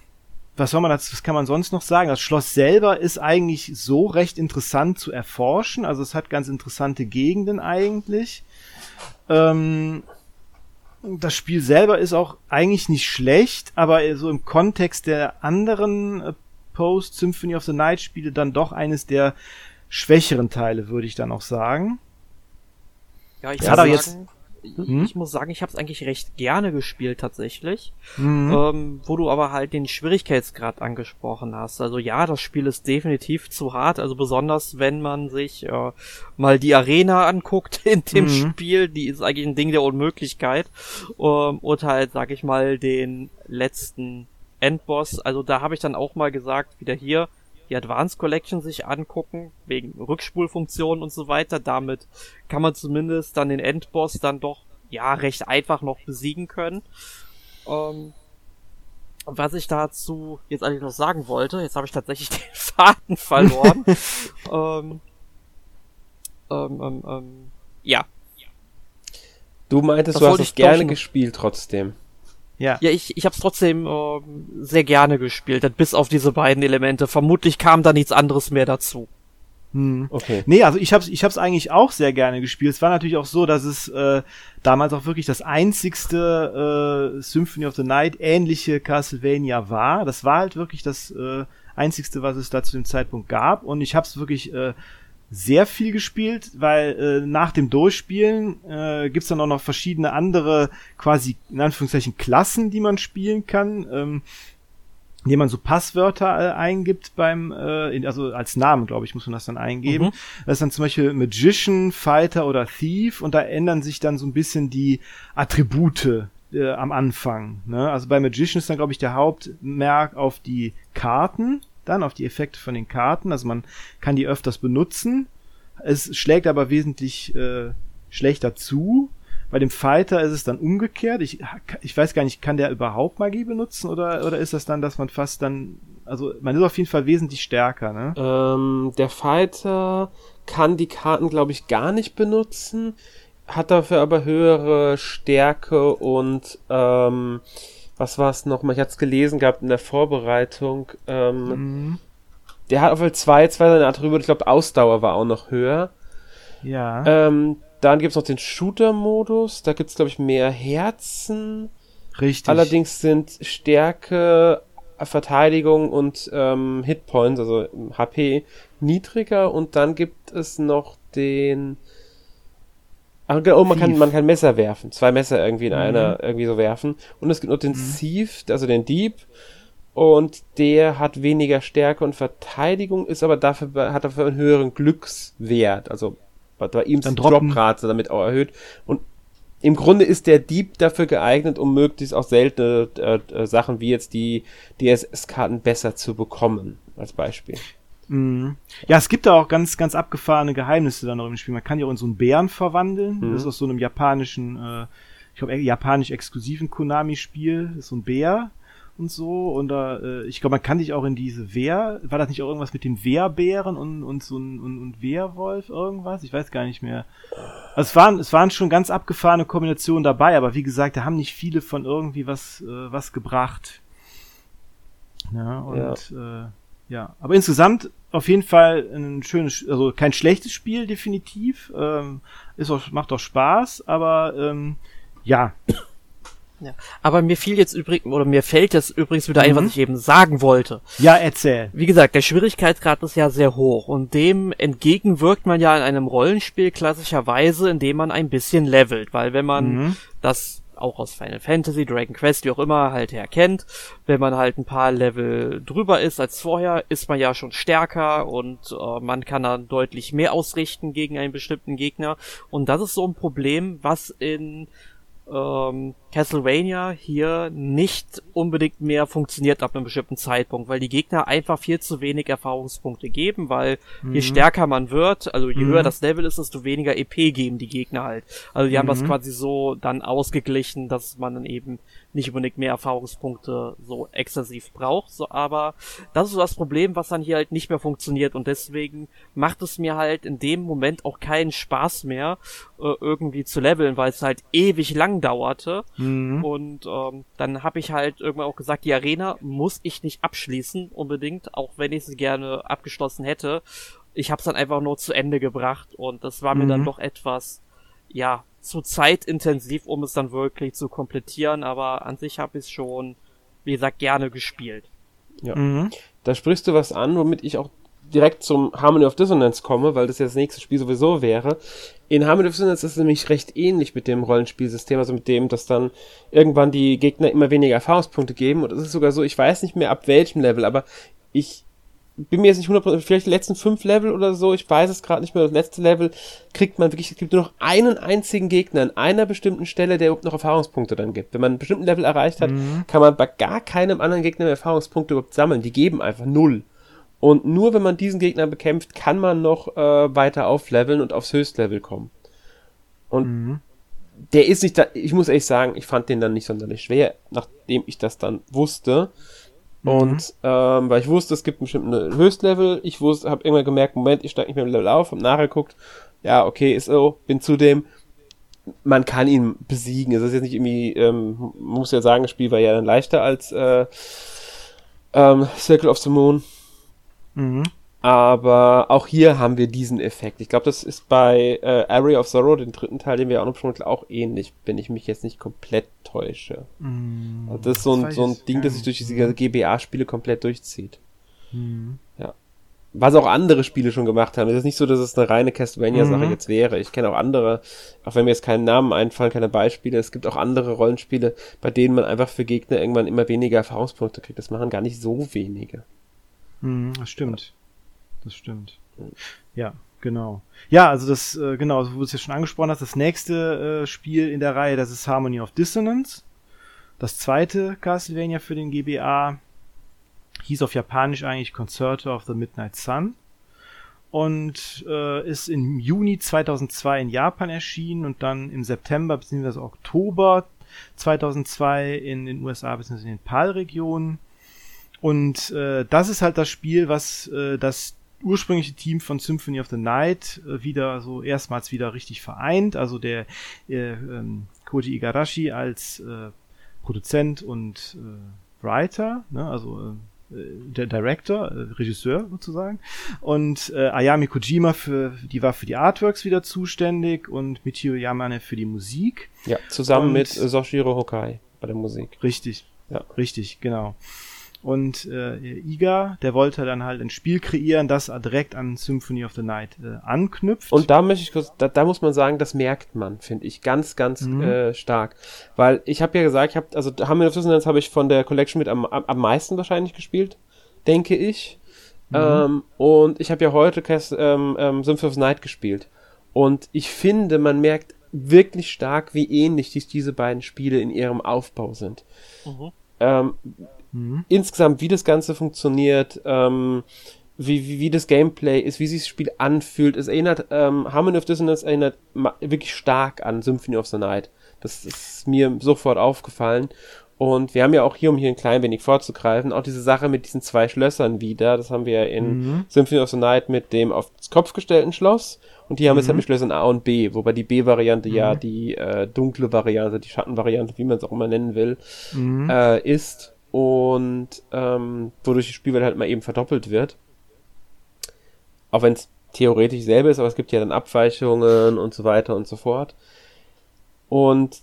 was soll man dazu, was kann man sonst noch sagen? Das Schloss selber ist eigentlich so recht interessant zu erforschen. Also es hat ganz interessante Gegenden eigentlich. Ähm, das Spiel selber ist auch eigentlich nicht schlecht, aber so im Kontext der anderen äh, Post Symphony of the Night Spiele dann doch eines der schwächeren Teile, würde ich dann auch sagen. Ja, ich ja, muss jetzt, hm? ich muss sagen, ich habe es eigentlich recht gerne gespielt tatsächlich, mhm. ähm, wo du aber halt den Schwierigkeitsgrad angesprochen hast. Also ja, das Spiel ist definitiv zu hart, also besonders wenn man sich äh, mal die Arena anguckt [laughs] in dem mhm. Spiel, die ist eigentlich ein Ding der Unmöglichkeit ähm, und halt, sag ich mal, den letzten Endboss. Also da habe ich dann auch mal gesagt, wieder hier die Advanced Collection sich angucken, wegen Rückspulfunktionen und so weiter. Damit kann man zumindest dann den Endboss dann doch, ja, recht einfach noch besiegen können. Ähm, was ich dazu jetzt eigentlich noch sagen wollte, jetzt habe ich tatsächlich [laughs] den Faden verloren. [laughs] ähm, ähm, ähm, ähm, ja. Du meintest, das du hast es gerne gespielt trotzdem. Ja. Ja, ich, ich habe es trotzdem äh, sehr gerne gespielt, bis auf diese beiden Elemente. Vermutlich kam da nichts anderes mehr dazu. Hm. Okay. Nee, also ich hab's, ich hab's eigentlich auch sehr gerne gespielt. Es war natürlich auch so, dass es äh, damals auch wirklich das einzigste äh, Symphony of the Night ähnliche Castlevania war. Das war halt wirklich das äh, einzigste, was es da zu dem Zeitpunkt gab. Und ich hab's wirklich äh, sehr viel gespielt, weil äh, nach dem Durchspielen äh, gibt dann auch noch verschiedene andere quasi in Anführungszeichen Klassen, die man spielen kann, ähm, indem man so Passwörter äh, eingibt beim, äh, in, also als Namen, glaube ich, muss man das dann eingeben. Mhm. Das ist dann zum Beispiel Magician, Fighter oder Thief und da ändern sich dann so ein bisschen die Attribute äh, am Anfang. Ne? Also bei Magician ist dann, glaube ich, der Hauptmerk auf die Karten dann auf die Effekte von den Karten. Also man kann die öfters benutzen. Es schlägt aber wesentlich äh, schlechter zu. Bei dem Fighter ist es dann umgekehrt. Ich, ich weiß gar nicht, kann der überhaupt Magie benutzen oder, oder ist das dann, dass man fast dann, also man ist auf jeden Fall wesentlich stärker, ne? Ähm, der Fighter kann die Karten, glaube ich, gar nicht benutzen, hat dafür aber höhere Stärke und ähm, was war es nochmal? Ich hatte es gelesen gehabt in der Vorbereitung. Ähm, mhm. Der hat auf jeden Fall zwei, zwei seine Attribute. Ich glaube, Ausdauer war auch noch höher. Ja. Ähm, dann gibt es noch den Shooter-Modus. Da gibt es, glaube ich, mehr Herzen. Richtig. Allerdings sind Stärke, Verteidigung und ähm, Hitpoints, also HP, niedriger. Und dann gibt es noch den Oh, man kann, man kann Messer werfen. Zwei Messer irgendwie in mhm. einer irgendwie so werfen. Und es gibt noch den mhm. Thief, also den Dieb. Und der hat weniger Stärke und Verteidigung, ist aber dafür, hat dafür einen höheren Glückswert. Also bei ihm ist die Droprate damit auch erhöht. Und im Grunde ist der Dieb dafür geeignet, um möglichst auch seltene äh, äh Sachen wie jetzt die DSS-Karten besser zu bekommen, als Beispiel. Mhm. Ja, es gibt da auch ganz, ganz abgefahrene Geheimnisse dann noch im Spiel. Man kann ja auch in so einen Bären verwandeln. Mhm. Das ist aus so einem japanischen, äh, ich glaube, japanisch exklusiven Konami-Spiel. Das ist so ein Bär und so. Und da, äh, ich glaube, man kann dich auch in diese Wehr, war das nicht auch irgendwas mit den Wehrbären und, und so ein und, und Wehrwolf irgendwas? Ich weiß gar nicht mehr. Also es waren, es waren schon ganz abgefahrene Kombinationen dabei, aber wie gesagt, da haben nicht viele von irgendwie was, äh, was gebracht. Ja, und ja. Äh, ja, aber insgesamt auf jeden Fall ein schönes, also kein schlechtes Spiel, definitiv. Ähm, ist auch, macht auch Spaß, aber ähm, ja. Ja. Aber mir fiel jetzt übrigens, oder mir fällt jetzt übrigens wieder ein, was Mhm. ich eben sagen wollte. Ja, erzähl. Wie gesagt, der Schwierigkeitsgrad ist ja sehr hoch und dem entgegenwirkt man ja in einem Rollenspiel klassischerweise, indem man ein bisschen levelt, weil wenn man Mhm. das auch aus Final Fantasy, Dragon Quest, wie auch immer, halt herkennt, wenn man halt ein paar Level drüber ist als vorher, ist man ja schon stärker und äh, man kann dann deutlich mehr ausrichten gegen einen bestimmten Gegner. Und das ist so ein Problem, was in ähm, Castlevania hier nicht unbedingt mehr funktioniert ab einem bestimmten Zeitpunkt, weil die Gegner einfach viel zu wenig Erfahrungspunkte geben, weil je stärker man wird, also je Mhm. höher das Level ist, desto weniger EP geben die Gegner halt. Also die haben das Mhm. quasi so dann ausgeglichen, dass man dann eben nicht unbedingt mehr Erfahrungspunkte so exzessiv braucht, so, aber das ist so das Problem, was dann hier halt nicht mehr funktioniert und deswegen macht es mir halt in dem Moment auch keinen Spaß mehr, äh, irgendwie zu leveln, weil es halt ewig lang dauerte Mhm. Und ähm, dann habe ich halt irgendwann auch gesagt, die Arena muss ich nicht abschließen unbedingt, auch wenn ich sie gerne abgeschlossen hätte. Ich habe es dann einfach nur zu Ende gebracht und das war mir Mhm. dann doch etwas, ja, zu zeitintensiv, um es dann wirklich zu komplettieren, aber an sich habe ich es schon, wie gesagt, gerne gespielt. Mhm. Da sprichst du was an, womit ich auch direkt zum Harmony of Dissonance komme, weil das ja das nächste Spiel sowieso wäre. In Harmony of Dissonance ist es nämlich recht ähnlich mit dem Rollenspielsystem, also mit dem, dass dann irgendwann die Gegner immer weniger Erfahrungspunkte geben. Und es ist sogar so, ich weiß nicht mehr ab welchem Level, aber ich bin mir jetzt nicht 100%, vielleicht die letzten fünf Level oder so, ich weiß es gerade nicht mehr, das letzte Level kriegt man wirklich, es gibt nur noch einen einzigen Gegner an einer bestimmten Stelle, der überhaupt noch Erfahrungspunkte dann gibt. Wenn man einen bestimmten Level erreicht hat, kann man bei gar keinem anderen Gegner mehr Erfahrungspunkte überhaupt sammeln. Die geben einfach null. Und nur wenn man diesen Gegner bekämpft, kann man noch äh, weiter aufleveln und aufs Höchstlevel kommen. Und Mhm. der ist nicht da, ich muss ehrlich sagen, ich fand den dann nicht sonderlich schwer, nachdem ich das dann wusste. Und ähm, weil ich wusste, es gibt einen bestimmten Höchstlevel, ich wusste, habe irgendwann gemerkt, Moment, ich steige nicht mehr im Level auf, hab nachgeguckt, ja, okay, ist so, bin zudem, man kann ihn besiegen. Es ist jetzt nicht irgendwie, ähm, man muss ja sagen, das Spiel war ja dann leichter als äh, ähm, Circle of the Moon. Mhm. Aber auch hier haben wir diesen Effekt. Ich glaube, das ist bei äh, Area of Sorrow, den dritten Teil, den wir auch noch besprochen haben, auch ähnlich, wenn ich mich jetzt nicht komplett täusche. Mhm. Also das ist so ein, so ein Ding, das sich durch diese GBA-Spiele komplett durchzieht. Mhm. Was auch andere Spiele schon gemacht haben. Es ist nicht so, dass es eine reine Castlevania-Sache Mhm. jetzt wäre. Ich kenne auch andere, auch wenn mir jetzt keine Namen einfallen, keine Beispiele. Es gibt auch andere Rollenspiele, bei denen man einfach für Gegner irgendwann immer weniger Erfahrungspunkte kriegt. Das machen gar nicht so wenige. Mhm, das stimmt. Das stimmt. Ja, genau. Ja, also das, äh, genau, so wie du es ja schon angesprochen hast, das nächste äh, Spiel in der Reihe, das ist Harmony of Dissonance. Das zweite Castlevania für den GBA hieß auf Japanisch eigentlich Concerto of the Midnight Sun und äh, ist im Juni 2002 in Japan erschienen und dann im September bzw. Oktober 2002 in den USA bzw. in den PAL-Regionen. Und äh, das ist halt das Spiel, was äh, das ursprüngliche Team von Symphony of the Night äh, wieder so erstmals wieder richtig vereint. Also der äh, ähm, Koji Igarashi als äh, Produzent und äh, Writer, ne, also äh, der Director, äh, Regisseur sozusagen. Und äh, Ayami Kojima für die war für die Artworks wieder zuständig und Michio Yamane für die Musik. Ja, zusammen Und- mit Soshiro Hokai bei der Musik. Richtig. Ja. Richtig, genau. Und äh, Iga, der wollte dann halt ein Spiel kreieren, das direkt an Symphony of the Night äh, anknüpft. Und da möchte ich kurz, da, da muss man sagen, das merkt man, finde ich, ganz, ganz Mhm. äh, stark. Weil ich habe ja gesagt, ich habe, also Hammer of Dissonance habe ich von der Collection mit am, am, am meisten wahrscheinlich gespielt, denke ich. Mhm. Ähm, und ich habe ja heute Cast, ähm, ähm, Symphony of the Night gespielt. Und ich finde, man merkt wirklich stark, wie ähnlich dies, diese beiden Spiele in ihrem Aufbau sind. Mhm. Ähm, Mhm. insgesamt, wie das Ganze funktioniert, ähm, wie, wie, wie das Gameplay ist, wie sich das Spiel anfühlt. Es erinnert, ähm, Harmony of Dissonance erinnert wirklich stark an Symphony of the Night. Das ist mir sofort aufgefallen. Und wir haben ja auch hier, um hier ein klein wenig vorzugreifen, auch diese Sache mit diesen zwei Schlössern wieder. Das haben wir ja in Mhm. Symphony of the Night mit dem aufs Kopf gestellten Schloss. Und hier haben wir es Mhm. halt mit Schlössern A und B, wobei die B-Variante ja die äh, dunkle Variante, die Schattenvariante, wie man es auch immer nennen will, Mhm. äh, ist. Und ähm, wodurch die Spielwelt halt mal eben verdoppelt wird. Auch wenn es theoretisch selber ist, aber es gibt ja dann Abweichungen und so weiter und so fort. Und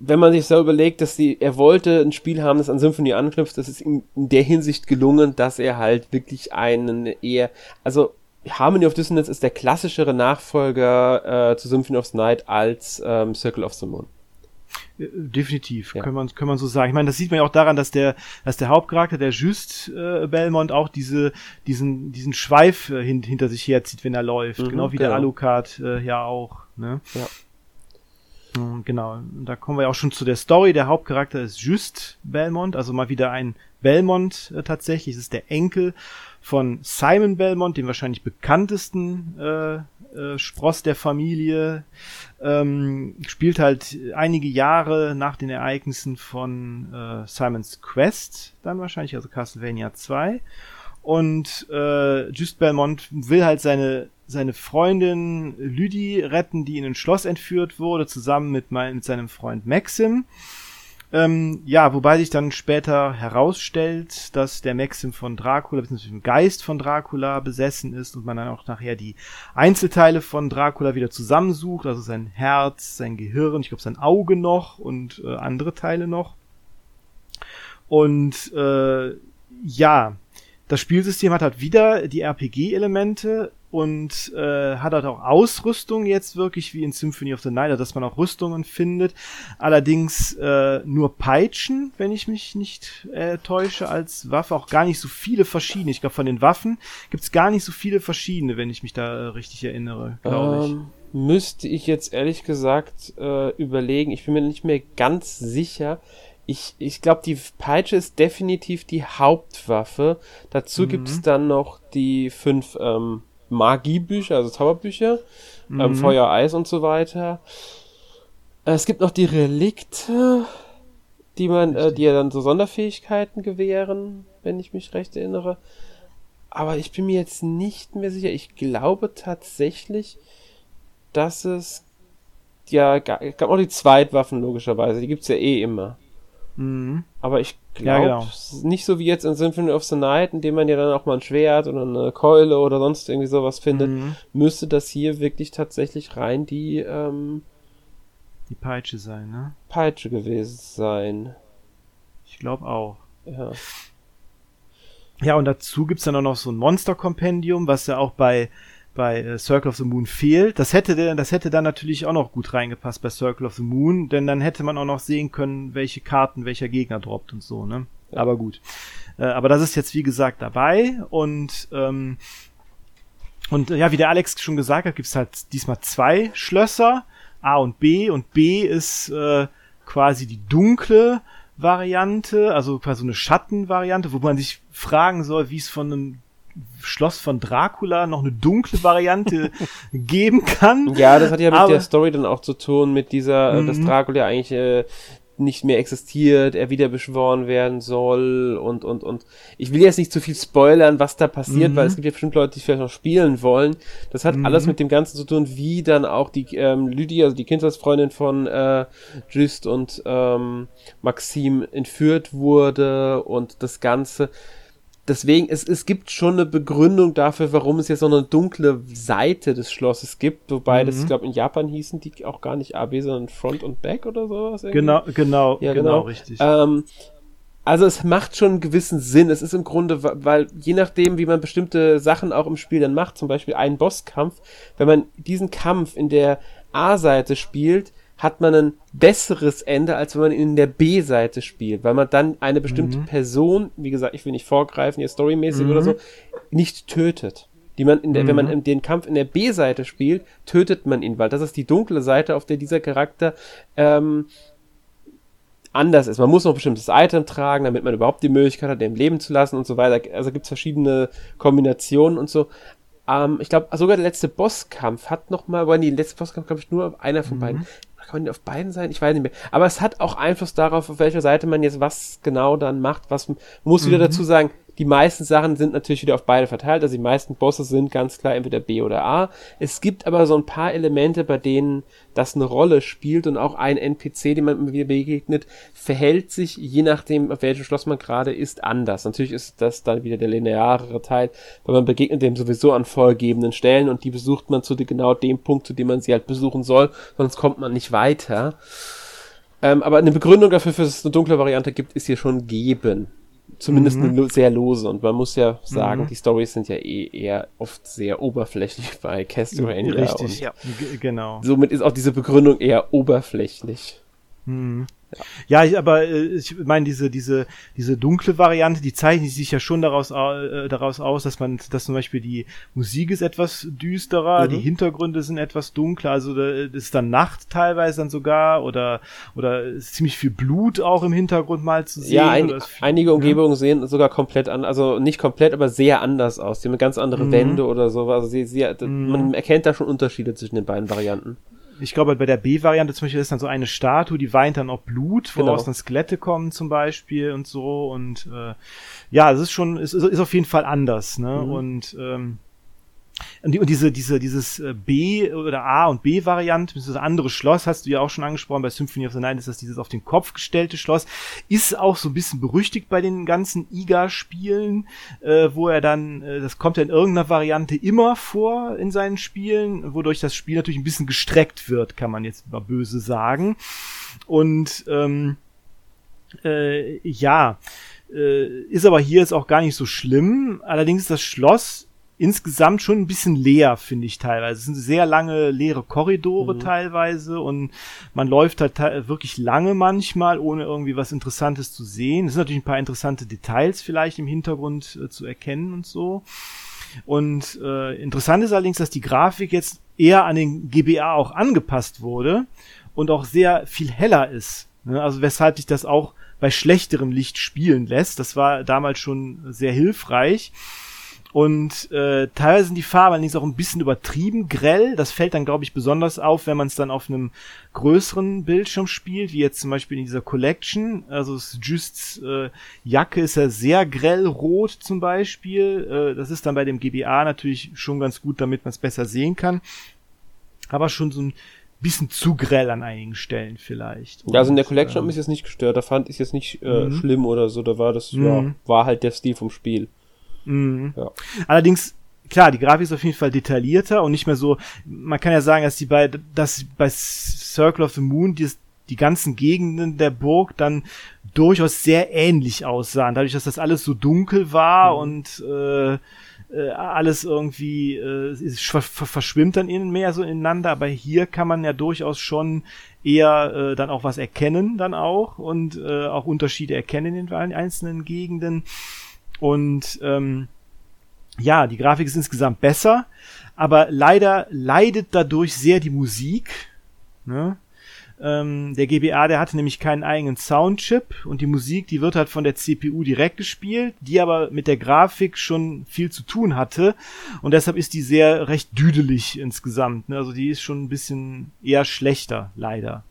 wenn man sich so überlegt, dass die, er wollte ein Spiel haben, das an Symphony anknüpft, das ist ihm in der Hinsicht gelungen, dass er halt wirklich einen eher, also Harmony of Dissonance ist der klassischere Nachfolger äh, zu Symphony of the Night als ähm, Circle of the Moon. Äh, definitiv, ja. kann, man, kann man so sagen. Ich meine, das sieht man ja auch daran, dass der, dass der Hauptcharakter, der Just äh, Belmont, auch diese, diesen, diesen Schweif äh, hin, hinter sich herzieht, wenn er läuft. Mhm, genau wie genau. der Alucard äh, ja auch. Ne? Ja. Genau, und da kommen wir auch schon zu der Story. Der Hauptcharakter ist Just Belmont, also mal wieder ein Belmont äh, tatsächlich. Es ist der Enkel von Simon Belmont, dem wahrscheinlich bekanntesten äh, äh, Spross der Familie. Ähm, spielt halt einige Jahre nach den Ereignissen von äh, Simons Quest, dann wahrscheinlich, also Castlevania 2. Und äh, Just Belmont will halt seine seine Freundin Lydie retten, die in ein Schloss entführt wurde, zusammen mit, mein, mit seinem Freund Maxim. Ähm, ja, wobei sich dann später herausstellt, dass der Maxim von Dracula, beziehungsweise dem Geist von Dracula besessen ist und man dann auch nachher die Einzelteile von Dracula wieder zusammensucht, also sein Herz, sein Gehirn, ich glaube sein Auge noch und äh, andere Teile noch. Und äh, ja, das Spielsystem hat halt wieder die RPG-Elemente, und äh, hat halt auch Ausrüstung jetzt wirklich wie in Symphony of the Night, also dass man auch Rüstungen findet. Allerdings äh, nur Peitschen, wenn ich mich nicht äh, täusche, als Waffe. Auch gar nicht so viele verschiedene. Ich glaube, von den Waffen gibt's gar nicht so viele verschiedene, wenn ich mich da äh, richtig erinnere, glaube ähm, ich. Müsste ich jetzt ehrlich gesagt äh, überlegen. Ich bin mir nicht mehr ganz sicher. Ich, ich glaube, die Peitsche ist definitiv die Hauptwaffe. Dazu mhm. gibt's dann noch die fünf ähm, Magiebücher, also Zauberbücher, ähm, mhm. ähm, Feuer, Eis und so weiter. Äh, es gibt noch die Relikte, die man, äh, die ja dann so Sonderfähigkeiten gewähren, wenn ich mich recht erinnere. Aber ich bin mir jetzt nicht mehr sicher. Ich glaube tatsächlich, dass es ja, es gab auch die Zweitwaffen logischerweise. Die gibt's ja eh immer. Mhm. Aber ich glaube, ja, genau. nicht so wie jetzt in Symphony of the Night, in dem man ja dann auch mal ein Schwert oder eine Keule oder sonst irgendwie sowas findet, mhm. müsste das hier wirklich tatsächlich rein die, ähm, die Peitsche sein, ne? Peitsche gewesen sein. Ich glaube auch. Ja. Ja, und dazu gibt's dann auch noch so ein Monster-Kompendium, was ja auch bei bei äh, Circle of the Moon fehlt. Das hätte, das hätte dann natürlich auch noch gut reingepasst bei Circle of the Moon, denn dann hätte man auch noch sehen können, welche Karten welcher Gegner droppt und so, ne? Aber gut. Äh, aber das ist jetzt wie gesagt dabei und ähm, und äh, ja, wie der Alex schon gesagt hat, gibt's halt diesmal zwei Schlösser, A und B und B ist äh, quasi die dunkle Variante, also quasi eine Schattenvariante, wo man sich fragen soll, wie es von einem Schloss von Dracula noch eine dunkle Variante [laughs] geben kann. Ja, das hat ja mit Aber, der Story dann auch zu tun, mit dieser, äh, dass mhm. Dracula eigentlich äh, nicht mehr existiert, er wieder beschworen werden soll und, und, und. Ich will jetzt nicht zu viel spoilern, was da passiert, mhm. weil es gibt ja bestimmt Leute, die vielleicht noch spielen wollen. Das hat mhm. alles mit dem Ganzen zu tun, wie dann auch die ähm, Lydia, also die Kindheitsfreundin von äh, Just und ähm, Maxim entführt wurde und das Ganze deswegen, es, es gibt schon eine Begründung dafür, warum es jetzt so eine dunkle Seite des Schlosses gibt, wobei mhm. das, ich glaube, in Japan hießen die auch gar nicht AB, sondern Front und Back oder sowas. Irgendwie. Genau, genau, ja, genau, genau richtig. Ähm, also es macht schon einen gewissen Sinn. Es ist im Grunde, weil je nachdem, wie man bestimmte Sachen auch im Spiel dann macht, zum Beispiel einen Bosskampf, wenn man diesen Kampf in der A-Seite spielt, hat man ein besseres Ende, als wenn man in der B-Seite spielt, weil man dann eine bestimmte mhm. Person, wie gesagt, ich will nicht vorgreifen, hier storymäßig mhm. oder so, nicht tötet. Die man in der, mhm. wenn man mhm. den Kampf in der B-Seite spielt, tötet man ihn, weil das ist die dunkle Seite, auf der dieser Charakter ähm, anders ist. Man muss noch ein bestimmtes Item tragen, damit man überhaupt die Möglichkeit hat, den Leben zu lassen und so weiter. Also gibt es verschiedene Kombinationen und so. Ähm, ich glaube, sogar der letzte Bosskampf hat noch mal, weil die letzte Bosskampf, glaube ich, nur einer von mhm. beiden, kann man auf beiden sein? Ich weiß nicht mehr. Aber es hat auch Einfluss darauf, auf welcher Seite man jetzt was genau dann macht. Was muss mhm. wieder dazu sagen, die meisten Sachen sind natürlich wieder auf beide verteilt. Also die meisten Bosse sind ganz klar entweder B oder A. Es gibt aber so ein paar Elemente, bei denen das eine Rolle spielt und auch ein NPC, dem man immer wieder begegnet, verhält sich, je nachdem, auf welchem Schloss man gerade ist, anders. Natürlich ist das dann wieder der linearere Teil, weil man begegnet dem sowieso an vorgegebenen Stellen und die besucht man zu genau dem Punkt, zu dem man sie halt besuchen soll, sonst kommt man nicht weiter. Ähm, aber eine Begründung dafür, dass es eine dunkle Variante gibt, ist hier schon geben. Zumindest mhm. eine sehr lose. Und man muss ja sagen, mhm. die Stories sind ja eh eher oft sehr oberflächlich [laughs] bei Castlevania. Richtig, ja. genau. Somit ist auch diese Begründung eher oberflächlich. Mhm. Ja, ich, aber äh, ich meine, diese, diese, diese dunkle Variante, die zeichnet sich ja schon daraus, äh, daraus aus, dass man, dass zum Beispiel die Musik ist etwas düsterer, mhm. die Hintergründe sind etwas dunkler, also das ist dann Nacht teilweise dann sogar oder, oder ist ziemlich viel Blut auch im Hintergrund mal zu sehen. Ja, ein, viel, einige Umgebungen ja? sehen sogar komplett an, also nicht komplett, aber sehr anders aus. Die haben ganz andere mhm. Wände oder so. Also sie, sie, mhm. man erkennt da schon Unterschiede zwischen den beiden Varianten. Ich glaube, bei der B-Variante zum Beispiel ist dann so eine Statue, die weint dann auch Blut, woraus genau. dann Skelette kommen zum Beispiel und so. Und äh, ja, es ist schon, es ist, ist auf jeden Fall anders. Ne? Mhm. Und ähm, und, und diese, diese, dieses äh, B oder A und B-Variante, das andere Schloss, hast du ja auch schon angesprochen, bei Symphony of the Night ist das dieses auf den Kopf gestellte Schloss, ist auch so ein bisschen berüchtigt bei den ganzen IGA-Spielen, äh, wo er dann, äh, das kommt ja in irgendeiner Variante immer vor in seinen Spielen, wodurch das Spiel natürlich ein bisschen gestreckt wird, kann man jetzt mal böse sagen. Und ähm, äh, ja, äh, ist aber hier jetzt auch gar nicht so schlimm. Allerdings ist das Schloss insgesamt schon ein bisschen leer, finde ich teilweise. Es sind sehr lange leere Korridore mhm. teilweise und man läuft halt wirklich lange manchmal, ohne irgendwie was Interessantes zu sehen. Es sind natürlich ein paar interessante Details vielleicht im Hintergrund äh, zu erkennen und so. Und äh, interessant ist allerdings, dass die Grafik jetzt eher an den GBA auch angepasst wurde und auch sehr viel heller ist. Ne? Also weshalb sich das auch bei schlechterem Licht spielen lässt. Das war damals schon sehr hilfreich. Und äh, teilweise sind die Farben allerdings auch ein bisschen übertrieben grell. Das fällt dann, glaube ich, besonders auf, wenn man es dann auf einem größeren Bildschirm spielt, wie jetzt zum Beispiel in dieser Collection. Also Justs äh, Jacke ist ja sehr grell rot zum Beispiel. Äh, das ist dann bei dem GBA natürlich schon ganz gut, damit man es besser sehen kann. Aber schon so ein bisschen zu grell an einigen Stellen vielleicht. Und, ja, also in der Collection ähm, hat mich jetzt nicht gestört. Da fand ich es jetzt nicht äh, mhm. schlimm oder so. Da war das, mhm. ja, war halt der Stil vom Spiel. Mhm. Ja. Allerdings, klar, die Grafik ist auf jeden Fall detaillierter und nicht mehr so, man kann ja sagen, dass die bei, dass bei Circle of the Moon die, die ganzen Gegenden der Burg dann durchaus sehr ähnlich aussahen, dadurch, dass das alles so dunkel war mhm. und äh, äh, alles irgendwie äh, ver verschwimmt dann innen mehr so ineinander, aber hier kann man ja durchaus schon eher äh, dann auch was erkennen dann auch und äh, auch Unterschiede erkennen in den einzelnen Gegenden. Und ähm, ja, die Grafik ist insgesamt besser, aber leider leidet dadurch sehr die Musik. Ne? Ähm, der GBA, der hatte nämlich keinen eigenen Soundchip und die Musik, die wird halt von der CPU direkt gespielt, die aber mit der Grafik schon viel zu tun hatte und deshalb ist die sehr recht düdelig insgesamt. Ne? Also die ist schon ein bisschen eher schlechter, leider.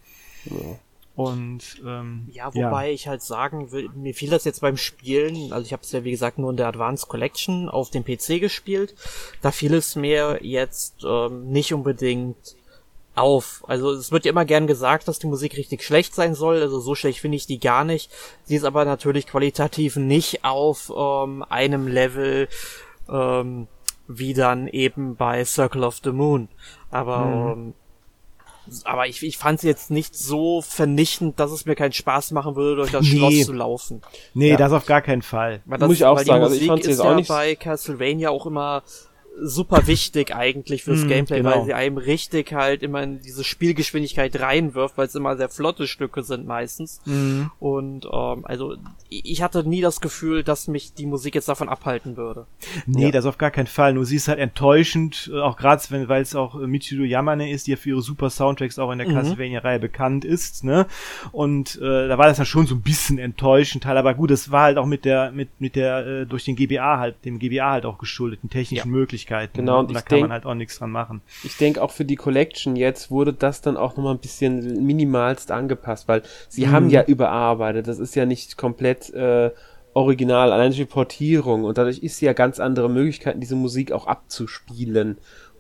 Ja. Und ähm, ja, wobei ja. ich halt sagen will, mir fiel das jetzt beim Spielen, also ich habe es ja wie gesagt nur in der Advanced Collection auf dem PC gespielt, da fiel es mir jetzt ähm, nicht unbedingt auf. Also es wird ja immer gern gesagt, dass die Musik richtig schlecht sein soll, also so schlecht finde ich die gar nicht. Sie ist aber natürlich qualitativ nicht auf ähm, einem Level ähm, wie dann eben bei Circle of the Moon. Aber mhm. ähm, aber ich, ich fand es jetzt nicht so vernichtend, dass es mir keinen Spaß machen würde, durch das nee. Schloss zu laufen. Nee, ja. das auf gar keinen Fall. Weil das, Muss ich auch sagen, also ich fand es jetzt auch nicht bei Castlevania auch immer super wichtig eigentlich fürs mm, Gameplay, genau. weil sie einem richtig halt immer in diese Spielgeschwindigkeit reinwirft, weil es immer sehr flotte Stücke sind meistens. Mm. Und ähm, also ich hatte nie das Gefühl, dass mich die Musik jetzt davon abhalten würde. Nee, ja. das auf gar keinen Fall. Nur sie ist halt enttäuschend, auch gerade wenn, weil es auch Michiru Yamane ist, die ja für ihre super Soundtracks auch in der mhm. Castlevania-Reihe bekannt ist, ne? Und äh, da war das dann schon so ein bisschen enttäuschend, halt, aber gut, das war halt auch mit der, mit, mit der, äh, durch den GBA halt, dem GBA halt auch geschuldeten technischen ja. Möglichkeiten Möglichkeiten. Genau, und, und da kann denk, man halt auch nichts dran machen. Ich denke auch für die Collection jetzt wurde das dann auch nochmal ein bisschen minimalst angepasst, weil sie mhm. haben ja überarbeitet. Das ist ja nicht komplett äh, original, allein die Portierung und dadurch ist sie ja ganz andere Möglichkeiten, diese Musik auch abzuspielen.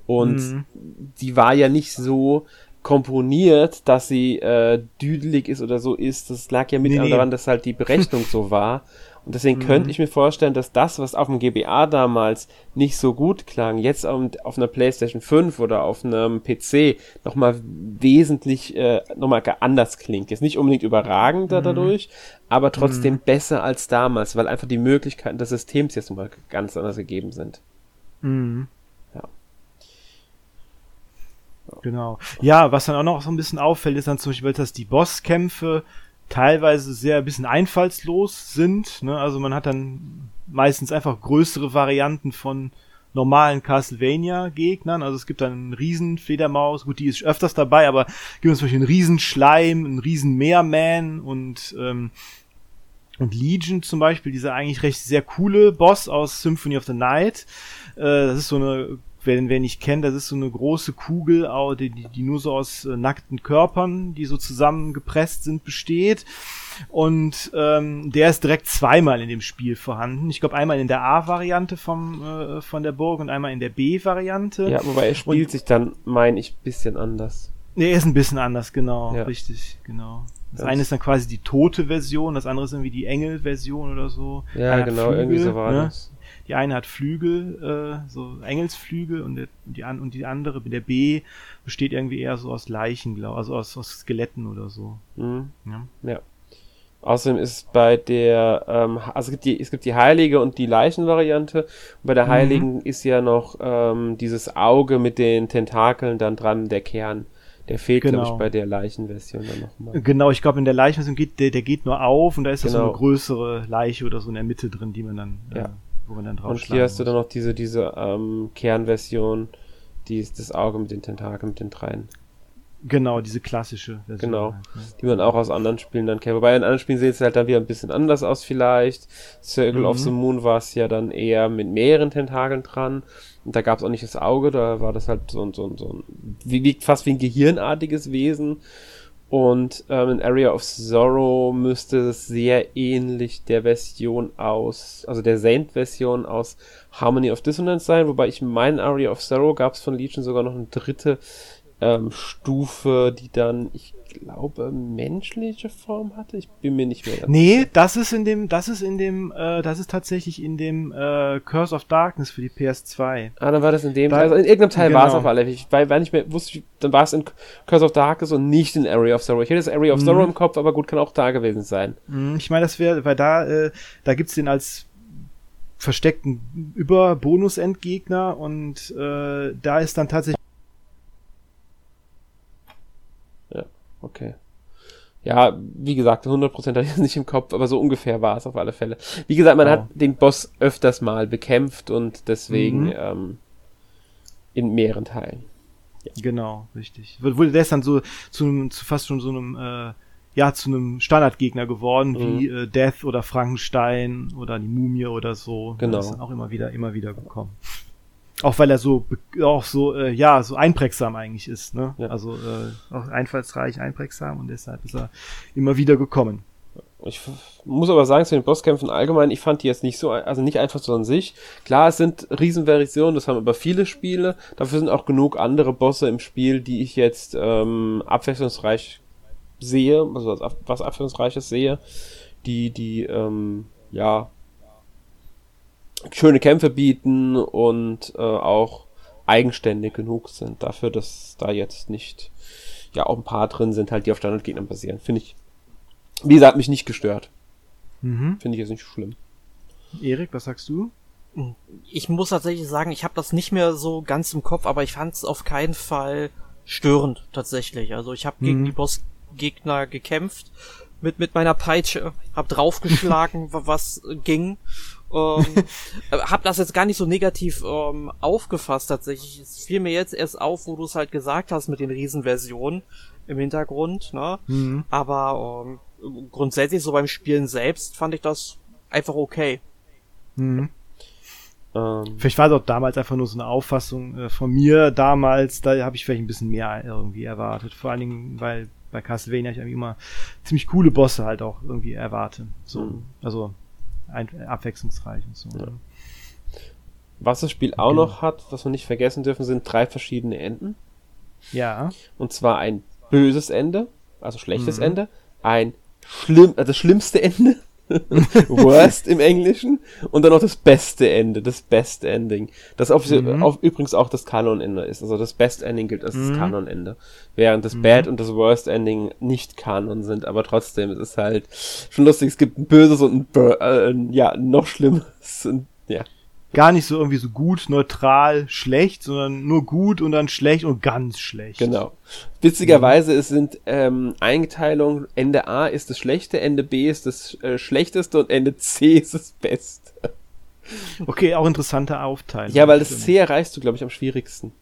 Und Mhm. die war ja nicht so komponiert, dass sie äh, düdelig ist oder so ist. Das lag ja mit Nee, nee. daran, dass halt die Berechnung [laughs] so war. Und deswegen Mhm. könnte ich mir vorstellen, dass das, was auf dem GBA damals nicht so gut klang, jetzt auf, auf einer PlayStation 5 oder auf einem PC nochmal wesentlich äh, nochmal anders klingt. Jetzt nicht unbedingt überragender Mhm. dadurch, aber trotzdem besser als damals, weil einfach die Möglichkeiten des Systems jetzt nochmal ganz anders gegeben sind. Mhm. Ja. Genau. Ja, was dann auch noch so ein bisschen auffällt, ist dann zum Beispiel, dass die Bosskämpfe teilweise sehr ein bisschen einfallslos sind. Ne? Also man hat dann meistens einfach größere Varianten von normalen Castlevania-Gegnern. Also es gibt dann einen Riesenfledermaus, gut, die ist öfters dabei, aber gibt es zum Beispiel einen Riesenschleim, einen Riesen-Meerman und ähm, und Legion zum Beispiel, dieser eigentlich recht sehr coole Boss aus Symphony of the Night. Äh, das ist so eine, wer, wer nicht kennt, das ist so eine große Kugel, die, die, nur so aus äh, nackten Körpern, die so zusammengepresst sind, besteht. Und ähm, der ist direkt zweimal in dem Spiel vorhanden. Ich glaube einmal in der A-Variante vom äh, von der Burg und einmal in der B-Variante. Ja, wobei er spielt sich dann, meine ich, bisschen anders. Nee, er ist ein bisschen anders, genau, Ja. richtig, genau. Das Das- eine ist dann quasi die tote Version, das andere ist irgendwie die Engel-Version oder so. Ja, Einer genau, irgendwie so war ne? das. Die eine hat Flügel, äh, so Engelsflügel und, der, die, an, und die andere, der B, besteht irgendwie eher so aus Leichen, glaube also aus, aus Skeletten oder so. Mhm. Ja. Ja. Außerdem ist bei der, ähm, also es gibt die, es gibt die Heilige und die Leichenvariante. Und bei der Mhm. Heiligen ist ja noch ähm, dieses Auge mit den Tentakeln dann dran, der Kern. Der fehlt, glaube Genau. ich, bei der Leichenversion dann nochmal. Genau, ich glaube in der Leichenversion geht der, der geht nur auf und da ist das so Genau. eine größere Leiche oder so in der Mitte drin, die man dann, Ja. Wo man dann drauf Und hier hast du dann noch diese, diese ähm, Kernversion, die ist das Auge mit den Tentakeln, mit den dreien. Genau, diese klassische Version. Genau. halt, ne? die man auch aus anderen Spielen dann kennt. Wobei in anderen Spielen sieht es halt dann wieder ein bisschen anders aus vielleicht. Circle of Mhm. the Moon war es ja dann eher mit mehreren Tentakeln dran. Und da gab es auch nicht das Auge, da war das halt so ein, so ein, so ein wie, wie, fast wie ein gehirnartiges Wesen. Und ähm, in Area of Sorrow müsste es sehr ähnlich der Version aus, also der Saint-Version aus Harmony of Dissonance sein, wobei ich meine, in Area of Sorrow gab es von Legion sogar noch eine dritte ähm, Stufe, die dann, ich glaube, menschliche Form hatte. Ich bin mir nicht mehr ganz Nee, das ist in dem, das ist in dem, äh, das ist tatsächlich in dem äh, Curse of Darkness für die PS2. Ah, dann war das in dem Da- Teil. Also in irgendeinem Teil war es genau. auf alle Fälle. Ich weil, weil nicht mehr wusste, ich- dann war es in Curse of Darkness und nicht in Area of Sorrow. Ich hätte das Area of Mhm. Sorrow im Kopf, aber gut, kann auch da gewesen sein. Hm, Ich meine, das wäre, weil da, äh, da gibt's den als versteckten Über-Bonus-Endgegner und äh, da ist dann tatsächlich Okay. Ja, wie gesagt, 100% [laughs] hatte ich es nicht im Kopf, aber so ungefähr war es auf alle Fälle. Wie gesagt, man Wow. hat den Boss öfters mal bekämpft und deswegen Mhm. ähm, in mehreren Teilen. Genau, richtig. Wurde der ist dann so zu, einem, zu fast schon so einem, äh, ja, zu einem Standardgegner geworden, wie äh, Death oder Frankenstein oder die Mumie oder so. Genau. Das ist dann auch immer wieder, immer wieder gekommen. Auch weil er so, auch so, äh, ja, so einprägsam eigentlich ist, ne? Ja. Also äh, auch einfallsreich, einprägsam und deshalb ist er immer wieder gekommen. Ich muss aber sagen, zu den Bosskämpfen allgemein, ich fand die jetzt nicht so, also nicht einfach so an sich. Klar, es sind Riesenversionen, das haben aber viele Spiele. Dafür sind auch genug andere Bosse im Spiel, die ich jetzt ähm, abwechslungsreich sehe, also was, was abwechslungsreiches sehe, die, die, ähm, ja, schöne Kämpfe bieten und äh, auch eigenständig genug sind dafür, dass da jetzt nicht, ja, auch ein paar drin sind, halt, die auf Standardgegnern basieren. Finde ich, wie gesagt, mich nicht gestört. Mhm. Finde ich jetzt nicht schlimm. Erik, was sagst du? Ich muss tatsächlich sagen, ich habe das nicht mehr so ganz im Kopf, aber ich fand es auf keinen Fall störend tatsächlich. Also ich habe gegen Mhm. die Bossgegner gekämpft mit mit meiner Peitsche, hab draufgeschlagen, [laughs] wa- was ging. Ähm, äh, [laughs] hab das jetzt gar nicht so negativ ähm, aufgefasst tatsächlich. Es fiel mir jetzt erst auf, wo du es halt gesagt hast mit den Riesenversionen im Hintergrund. Ne? Mhm. Aber ähm, grundsätzlich so beim Spielen selbst fand ich das einfach okay. Mhm. Ähm, Vielleicht war das auch damals einfach nur so eine Auffassung äh, von mir damals, da habe ich vielleicht ein bisschen mehr irgendwie erwartet. Vor allen Dingen, weil bei Castlevania ich eigentlich immer ziemlich coole Bosse halt auch irgendwie erwarte. So, Mhm. also ein, abwechslungsreich und so. Ja. Was das Spiel auch noch hat, was wir nicht vergessen dürfen, sind drei verschiedene Enden. Ja. Und zwar ein böses Ende, also schlechtes mhm. Ende, ein schlimm, also das schlimmste Ende [laughs] Worst im Englischen und dann noch das beste Ende, das Best Ending. Das auf, mhm. auf übrigens auch das Kanon-Ende ist. Also das Best Ending gilt als mhm. das Kanon-Ende. Während das mhm. Bad und das Worst Ending nicht Kanon sind, aber trotzdem, es ist halt schon lustig, es gibt ein böses und ein, äh, ja, noch schlimmes. Und, ja gar nicht so irgendwie so gut, neutral, schlecht, sondern nur gut und dann schlecht und ganz schlecht. Genau. Witzigerweise es sind ähm, Einteilungen, Ende A ist das schlechte, Ende B ist das äh, schlechteste und Ende C [laughs] ist das beste. Okay, auch interessante Aufteilung. Ja, weil das C erreichst du, glaube ich, am schwierigsten.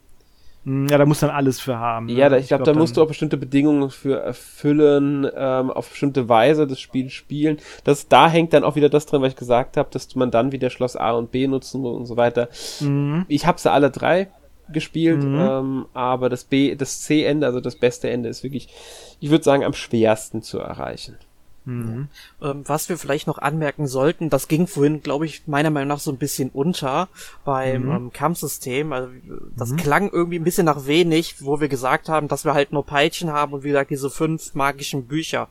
Hm, ja, da muss dann alles für haben. Ne? Ja, da, ich, glaube, glaub, da musst du auch bestimmte Bedingungen für erfüllen, ähm, auf bestimmte Weise das Spiel spielen. Das, da hängt dann auch wieder das drin, was ich gesagt habe, dass man dann wieder Schloss A und B nutzen muss und so weiter. Mhm. Ich habe sie alle drei gespielt, mhm. ähm, aber das B, das C-Ende, also das beste Ende, ist wirklich, ich würde sagen, am schwersten zu erreichen. Mhm. Ähm, was wir vielleicht noch anmerken sollten, das ging vorhin, glaube ich, meiner Meinung nach so ein bisschen unter beim mhm. ähm, Kampfsystem. Also das mhm. klang irgendwie ein bisschen nach wenig, wo wir gesagt haben, dass wir halt nur Peitschen haben und wie gesagt diese fünf magischen Bücher.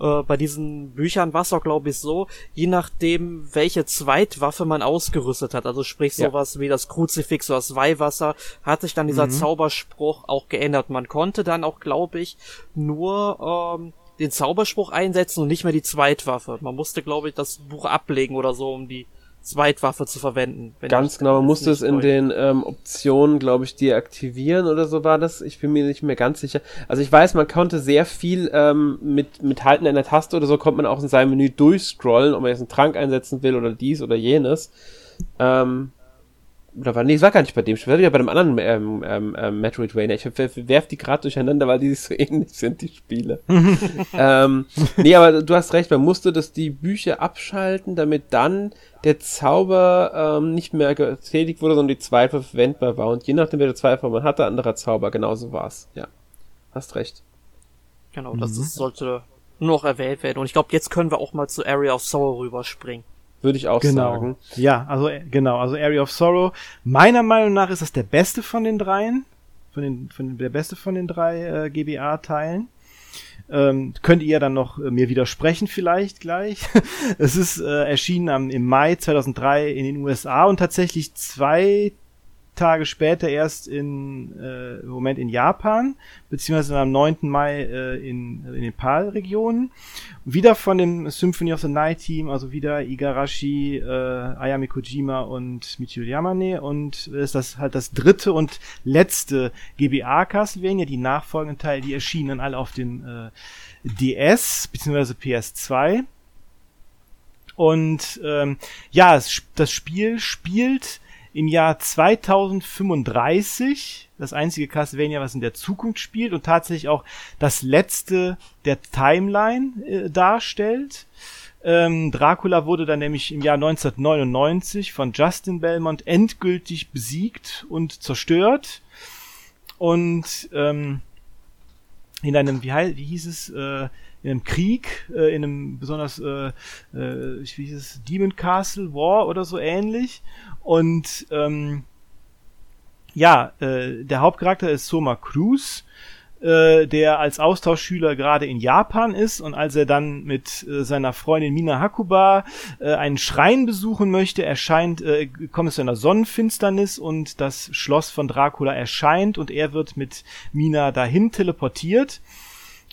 Äh, bei diesen Büchern war es auch, glaube ich, so, je nachdem, welche Zweitwaffe man ausgerüstet hat, also sprich sowas ja. wie das Kruzifix oder das Weihwasser, hat sich dann dieser mhm. Zauberspruch auch geändert. Man konnte dann auch, glaube ich, nur ähm, den Zauberspruch einsetzen und nicht mehr die Zweitwaffe. Man musste, glaube ich, das Buch ablegen oder so, um die Zweitwaffe zu verwenden. Ganz genau, man musste es in den ähm, Optionen, glaube ich, deaktivieren oder so war das. Ich bin mir nicht mehr ganz sicher. Also ich weiß, man konnte sehr viel ähm, mit, mit Halten einer Taste oder so, konnte man auch in seinem Menü durchscrollen, ob man jetzt einen Trank einsetzen will oder dies oder jenes. Ähm, oder war, nee, es war gar nicht bei dem Spiel, war wieder bei dem anderen ähm, ähm, ähm, Metroidvania. Ich werf die gerade durcheinander, weil die [laughs] so ähnlich sind, die Spiele. [laughs] ähm, nee, aber du hast recht, man musste das die Bücher abschalten, damit dann der Zauber ähm, nicht mehr getätigt wurde, sondern die Zweifel verwendbar war. Und je nachdem, wer der Zweifel man hatte, anderer Zauber, genauso war's. Ja. Hast recht. Genau, das mhm. sollte nur noch erwähnt werden. Und ich glaube, jetzt können wir auch mal zu Area of Sorrow rüberspringen. Würde ich auch genau. sagen. Ja, also genau, also Area of Sorrow. Meiner Meinung nach ist das der beste von den dreien. Von den, von den, der beste von den drei äh, GBA-Teilen. Ähm, könnt ihr dann noch äh, mir widersprechen vielleicht gleich. [laughs] es ist äh, erschienen am, im Mai 2003 in den USA und tatsächlich zwei Tage später erst in äh, Moment in Japan, beziehungsweise am 9. Mai äh, in, in den PAL-Regionen. Wieder von dem Symphony of the Night Team, also wieder Igarashi, äh, Ayami Kojima und Michiru Yamane und ist das halt das dritte und letzte GBA Castlevania, die nachfolgenden Teile, die erschienen alle auf den äh, DS beziehungsweise PS2. Und ähm, ja, es, das Spiel spielt im Jahr 2035, das einzige Castlevania, was in der Zukunft spielt und tatsächlich auch das letzte der Timeline äh, darstellt. Ähm, Dracula wurde dann nämlich im Jahr 1999 von Justin Belmont endgültig besiegt und zerstört. Und ähm, in einem, wie, wie hieß es, äh, in einem Krieg, äh, in einem besonders, äh, äh, wie hieß es, Demon Castle War oder so ähnlich. Und ähm, ja, äh, der Hauptcharakter ist Soma Cruz, äh, der als Austauschschüler gerade in Japan ist und als er dann mit äh, seiner Freundin Mina Hakuba äh, einen Schrein besuchen möchte, erscheint, äh, kommt es zu einer Sonnenfinsternis und das Schloss von Dracula erscheint und er wird mit Mina dahin teleportiert.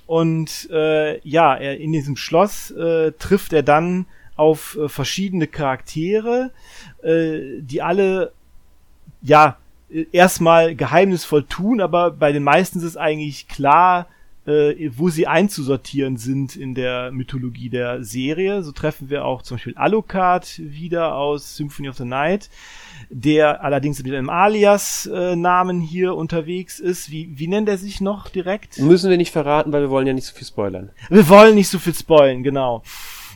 Und äh, ja, er in diesem Schloss äh, trifft er dann auf äh, verschiedene Charaktere, äh, die alle ja äh, erstmal geheimnisvoll tun, aber bei den meisten ist es eigentlich klar, äh, wo sie einzusortieren sind in der Mythologie der Serie. So treffen wir auch zum Beispiel Alucard wieder aus Symphony of the Night, der allerdings mit einem Alias-Namen hier unterwegs ist. Wie, wie nennt er sich noch direkt? Müssen wir nicht verraten, weil wir wollen ja nicht so viel spoilern. Wir wollen nicht so viel spoilern, genau.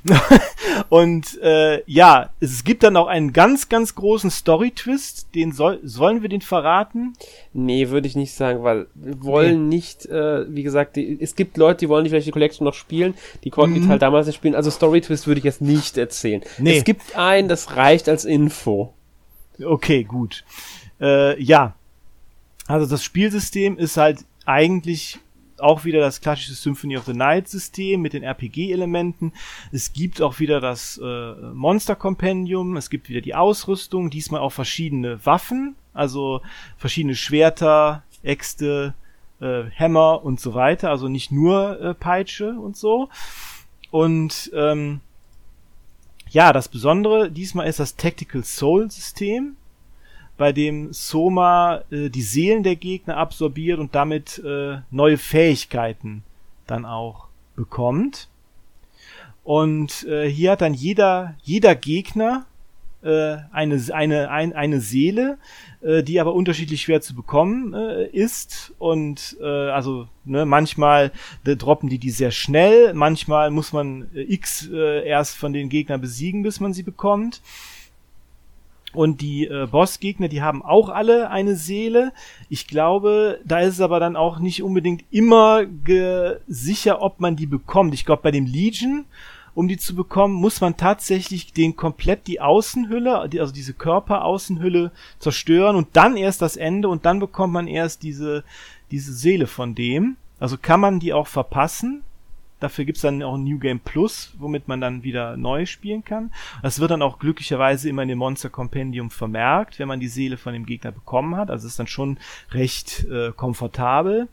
[laughs] und äh, ja, es gibt dann auch einen ganz, ganz großen Story-Twist. Den soll, sollen wir den verraten? Nee, würde ich nicht sagen, weil wir wollen nee. nicht, äh, wie gesagt, die, es gibt Leute, die wollen die vielleicht die Collection noch spielen, die konnten mhm. die Teil damals nicht spielen. Also Story-Twist würde ich jetzt nicht erzählen. Nee. Es gibt einen, das reicht als Info. Okay, gut. Äh, ja. Also das Spielsystem ist halt eigentlich auch wieder das klassische Symphony of the Night System mit den RPG-Elementen. Es gibt auch wieder das äh, Monster Compendium. Es gibt wieder die Ausrüstung. Diesmal auch verschiedene Waffen, also verschiedene Schwerter, Äxte, äh, Hämmer und so weiter. Also nicht nur äh, Peitsche und so. Und ähm, ja, das Besondere diesmal ist das Tactical Soul System bei dem Soma äh, die Seelen der Gegner absorbiert und damit äh, neue Fähigkeiten dann auch bekommt. Und äh, hier hat dann jeder, jeder Gegner äh, eine, eine, ein, eine Seele, äh, die aber unterschiedlich schwer zu bekommen äh, ist. Und äh, also ne, manchmal äh, droppen die die sehr schnell, manchmal muss man äh, X äh, erst von den Gegnern besiegen, bis man sie bekommt. Und die äh, Bossgegner, die haben auch alle eine Seele. Ich glaube, da ist es aber dann auch nicht unbedingt immer sicher, ob man die bekommt. Ich glaube, bei dem Legion, um die zu bekommen, muss man tatsächlich den komplett die Außenhülle, also diese Körperaußenhülle zerstören und dann erst das Ende und dann bekommt man erst diese, diese Seele von dem. Also kann man die auch verpassen. Dafür gibt's dann auch ein New Game Plus, womit man dann wieder neu spielen kann. Das wird dann auch glücklicherweise immer in dem Monster Compendium vermerkt, wenn man die Seele von dem Gegner bekommen hat. Also ist dann schon recht äh, komfortabel.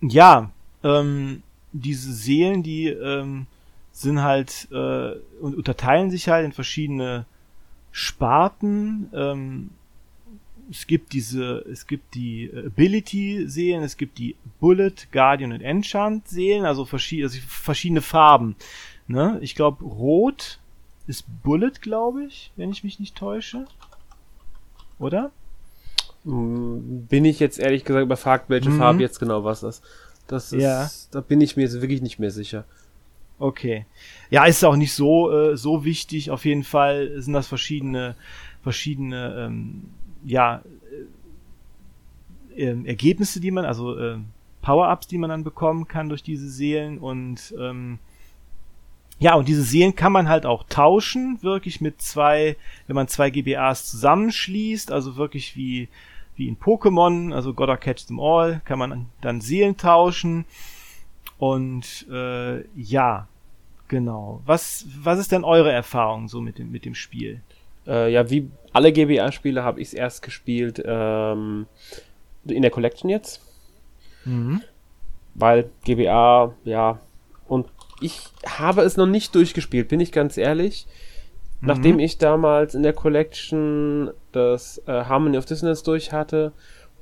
Ja, ähm, diese Seelen, die ähm, sind halt äh, und unterteilen sich halt in verschiedene Sparten. Ähm, es gibt diese, es gibt die Ability-Seelen, es gibt die Bullet, Guardian und Enchant-Seelen, also, verschiedene, also verschiedene Farben. Ne? Ich glaube, Rot ist Bullet, glaube ich, wenn ich mich nicht täusche. Oder? Hm, bin ich jetzt ehrlich gesagt überfragt, welche mhm. Farbe jetzt genau was ist. Das ist, ja. da bin ich mir jetzt wirklich nicht mehr sicher. Okay. Ja, ist auch nicht so, äh, so wichtig. Auf jeden Fall sind das verschiedene, verschiedene ähm, ja, äh, äh, Ergebnisse, die man, also äh, Power-Ups, die man dann bekommen kann durch diese Seelen und ähm, ja, und diese Seelen kann man halt auch tauschen, wirklich mit zwei, wenn man zwei GBAs zusammenschließt, also wirklich wie, wie in Pokémon, also Gotta Catch Them All, kann man dann Seelen tauschen. Und äh, ja, genau. Was, was ist denn eure Erfahrung so mit dem, mit dem Spiel? Äh, ja, wie alle GBA-Spiele habe ich es erst gespielt ähm, in der Collection jetzt. Mhm. Weil GBA, ja, und ich habe es noch nicht durchgespielt, bin ich ganz ehrlich. Mhm. Nachdem ich damals in der Collection das äh, Harmony of Dissonance durch hatte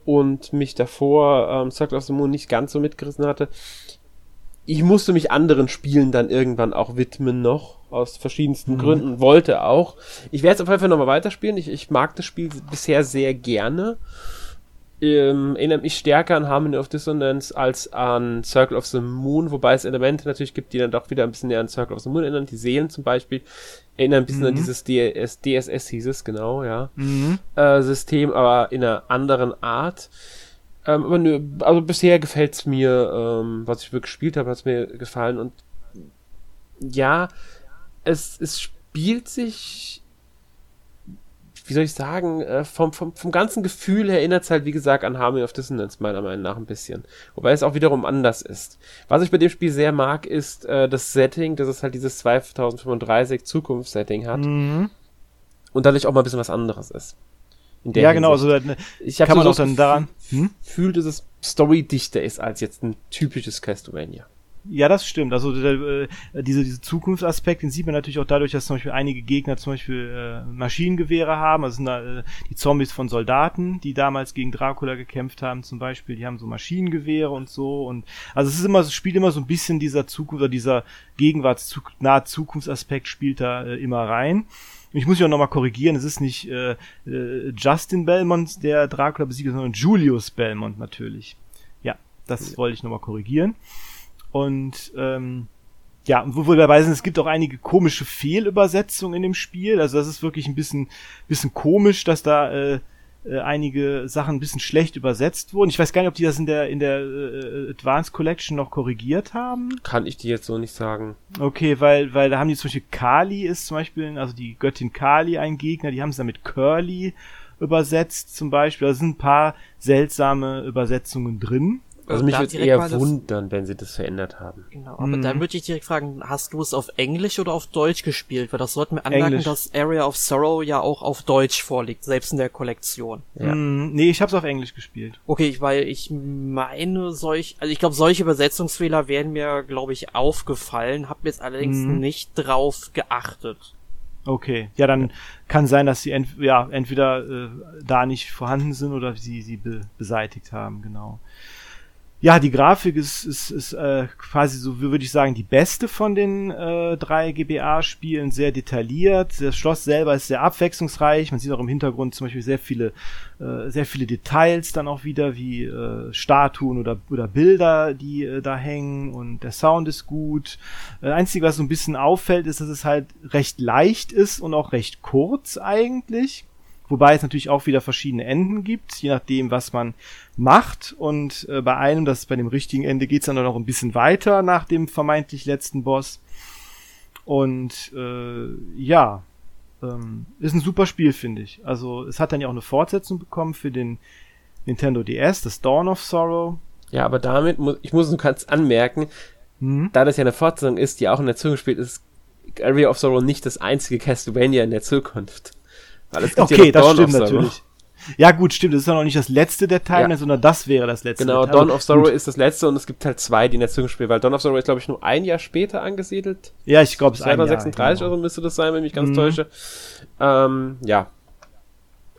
und mich davor ähm, Circle of the Moon nicht ganz so mitgerissen hatte, ich musste mich anderen Spielen dann irgendwann auch widmen noch, aus verschiedensten mhm. Gründen, wollte auch. Ich werde es auf jeden Fall nochmal weiterspielen. Ich, ich mag das Spiel bisher sehr gerne. Ähm, erinnert mich stärker an Harmony of Dissonance als an Circle of the Moon, wobei es Elemente natürlich gibt, die dann doch wieder ein bisschen näher an Circle of the Moon erinnern. Die Seelen zum Beispiel erinnern ein bisschen mhm. an dieses DS, DSS hieß es, genau, ja. Mhm. Äh, System, aber in einer anderen Art. Ähm, aber nö, also bisher gefällt's mir, ähm, was ich wirklich gespielt habe, hat's mir gefallen und ja, es, es spielt sich, wie soll ich sagen, äh, vom, vom, vom ganzen Gefühl her erinnert es halt, wie gesagt, an Harmony of Dissonance, meiner Meinung nach ein bisschen. Wobei es auch wiederum anders ist. Was ich bei dem Spiel sehr mag, ist äh, das Setting, dass es halt dieses 2035 Zukunftssetting hat. Mhm. Und dadurch auch mal ein bisschen was anderes ist ja, genau. Also, ne, ich kann so man auch dann daran hm? fühlt, dass es storydichter ist als jetzt ein typisches Castlevania. Ja, das stimmt. Also äh, diese, diese Zukunftsaspekt, den sieht man natürlich auch dadurch, dass zum Beispiel einige Gegner zum Beispiel äh, Maschinengewehre haben. Also sind da äh, die Zombies von Soldaten, die damals gegen Dracula gekämpft haben, zum Beispiel, die haben so Maschinengewehre und so. Und also es ist immer, es spielt immer so ein bisschen dieser Zukunft oder dieser Gegenwarts nahe Zukunftsaspekt spielt da äh, immer rein. Ich muss mich auch nochmal korrigieren, es ist nicht äh, äh, Justin Belmont, der Dracula besiegt, sondern Julius Belmont natürlich. Ja, das wollte ich nochmal korrigieren. Und ähm, ja, wo wir dabei sind, es gibt auch einige komische Fehlübersetzungen in dem Spiel. Also das ist wirklich ein bisschen, bisschen komisch, dass da äh, äh, einige Sachen ein bisschen schlecht übersetzt wurden. Ich weiß gar nicht, ob die das in der in der äh, Advanced Collection noch korrigiert haben. Kann ich dir jetzt so nicht sagen. Okay, weil weil da haben die zum Beispiel Kali ist zum Beispiel, also die Göttin Kali ein Gegner, die haben es dann mit Curly übersetzt zum Beispiel. Da sind ein paar seltsame Übersetzungen drin. Also mich würde eher wundern, wenn sie das verändert haben. Genau, aber mhm. dann würde ich direkt fragen, hast du es auf Englisch oder auf Deutsch gespielt? Weil das sollten wir anmerken, Englisch. dass Area of Sorrow ja auch auf Deutsch vorliegt, selbst in der Kollektion. Ja. Mhm. Nee, ich habe es auf Englisch gespielt. Okay, weil ich meine solch, also ich glaube, solche Übersetzungsfehler wären mir, glaube ich, aufgefallen, habe jetzt allerdings mhm. nicht drauf geachtet. Okay, ja, dann kann sein, dass sie ent ja, entweder äh, da nicht vorhanden sind oder sie sie be beseitigt haben, genau. Ja, die Grafik ist, ist, ist äh, quasi so, würde ich sagen, die beste von den äh, drei GBA-Spielen, sehr detailliert. Das Schloss selber ist sehr abwechslungsreich. Man sieht auch im Hintergrund zum Beispiel sehr viele, äh, sehr viele Details dann auch wieder, wie äh, Statuen oder, oder Bilder, die äh, da hängen. Und der Sound ist gut. Äh, Einzige, was so ein bisschen auffällt, ist, dass es halt recht leicht ist und auch recht kurz eigentlich. Wobei es natürlich auch wieder verschiedene Enden gibt, je nachdem, was man macht. Und äh, bei einem, das ist bei dem richtigen Ende, geht's dann noch ein bisschen weiter nach dem vermeintlich letzten Boss. Und äh, ja, ähm, ist ein super Spiel, finde ich. Also es hat dann ja auch eine Fortsetzung bekommen für den Nintendo DS, das Dawn of Sorrow. Ja, aber damit muss ich muss nur kurz anmerken, hm? da das ja eine Fortsetzung ist, die auch in der Zukunft spielt, ist Area of Sorrow nicht das einzige Castlevania in der Zukunft. Weil es gibt okay, ja das stimmt natürlich. Ja, gut, stimmt. Das ist ja noch nicht das letzte der Teile, ja. sondern das wäre das letzte. Genau, Dawn of Sorrow ist das letzte und es gibt halt zwei, die in der Zukunft spielen, weil Dawn of Sorrow ist, glaube ich, nur ein Jahr später angesiedelt. Ja, ich glaube, es ist 236 genau. oder so müsste das sein, wenn ich mich ganz mhm. täusche. Ähm, ja.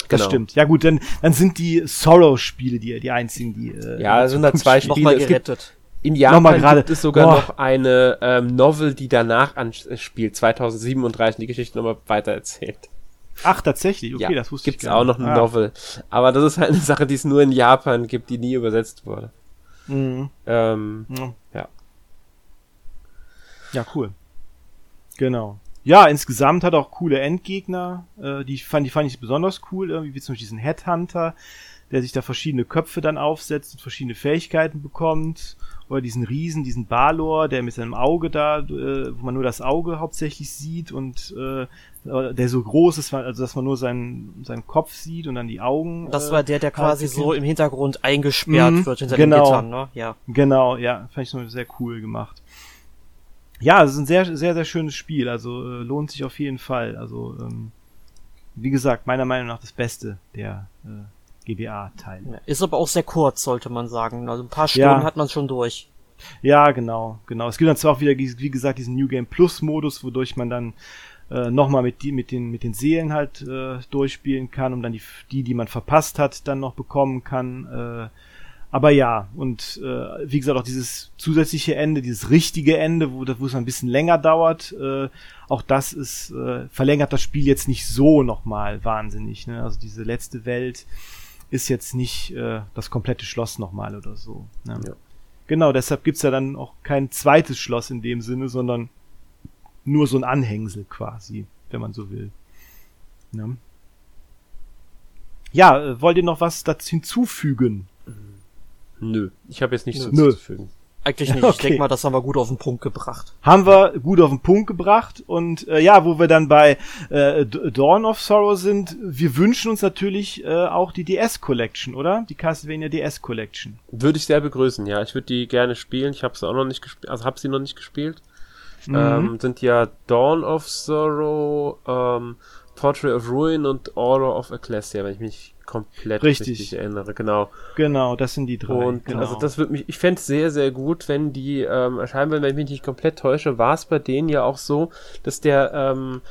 Das genau. stimmt. Ja gut, dann, dann sind die Sorrow-Spiele die, die einzigen, die. Äh, ja, es sind da zwei Spiele. Noch gerettet. in Japan gibt es sogar Boah. noch eine ähm, Novel, die danach anspielt, 2037, die Geschichte nochmal weiter erzählt. Ach, tatsächlich? Okay, ja, das wusste gibt's ich gar nicht. auch noch eine ah. Novel. Aber das ist halt eine Sache, die es nur in Japan gibt, die nie übersetzt wurde. Mhm. Ähm, mhm. Ja. Ja, cool. Genau. Ja, insgesamt hat auch coole Endgegner. Äh, die, fand, die fand ich besonders cool, irgendwie wie zum Beispiel diesen Headhunter, der sich da verschiedene Köpfe dann aufsetzt und verschiedene Fähigkeiten bekommt oder diesen Riesen, diesen Balor, der mit seinem Auge da, äh, wo man nur das Auge hauptsächlich sieht und äh, der so groß ist, also dass man nur seinen, seinen Kopf sieht und dann die Augen. Das war der, der quasi so im Hintergrund eingesperrt mhm, wird hinter genau, den Gittern, ne? Ja. Genau, ja, fand ich so sehr cool gemacht. Ja, es ist ein sehr, sehr, sehr schönes Spiel, also äh, lohnt sich auf jeden Fall. Also, ähm, wie gesagt, meiner Meinung nach das Beste der äh, GBA-Teil. Ist aber auch sehr kurz, sollte man sagen. Also ein paar Stunden ja. hat man schon durch. Ja, genau, genau. Es gibt dann zwar auch wieder, wie gesagt, diesen New Game Plus Modus, wodurch man dann äh, nochmal mit, die, mit, den, mit den Seelen halt äh, durchspielen kann, um dann die, die, die man verpasst hat, dann noch bekommen kann. Äh, aber ja, und äh, wie gesagt, auch dieses zusätzliche Ende, dieses richtige Ende, wo, wo es ein bisschen länger dauert, äh, auch das ist, äh, verlängert das Spiel jetzt nicht so nochmal wahnsinnig. Ne? Also diese letzte Welt ist jetzt nicht äh, das komplette Schloss nochmal oder so. Ne? Ja. Genau, deshalb gibt's ja dann auch kein zweites Schloss in dem Sinne, sondern nur so ein Anhängsel quasi, wenn man so will. Ne? Ja, äh, wollt ihr noch was dazu hinzufügen? Nö, ich habe jetzt nichts hinzuzufügen. Eigentlich nicht. [laughs] Okay. Ich denke mal, das haben wir gut auf den Punkt gebracht. Haben wir gut auf den Punkt gebracht. Und äh, ja, wo wir dann bei äh, Dawn of Sorrow sind, wir wünschen uns natürlich äh, auch die DS Collection, oder? Die Castlevania DS Collection. Würde ich sehr begrüßen, ja. Ich würde die gerne spielen. Ich habe sie auch noch nicht gespielt, also habe sie noch nicht gespielt. Mhm. Ähm, sind ja Dawn of Sorrow, ähm, Portrait of Ruin und Order of Ecclesia, wenn ich mich komplett richtig, richtig erinnere, genau. Genau, das sind die drei. Und genau. also das wird mich, ich fände es sehr, sehr gut, wenn die ähm, erscheinen würden, wenn ich mich nicht komplett täusche, war es bei denen ja auch so, dass der, ähm,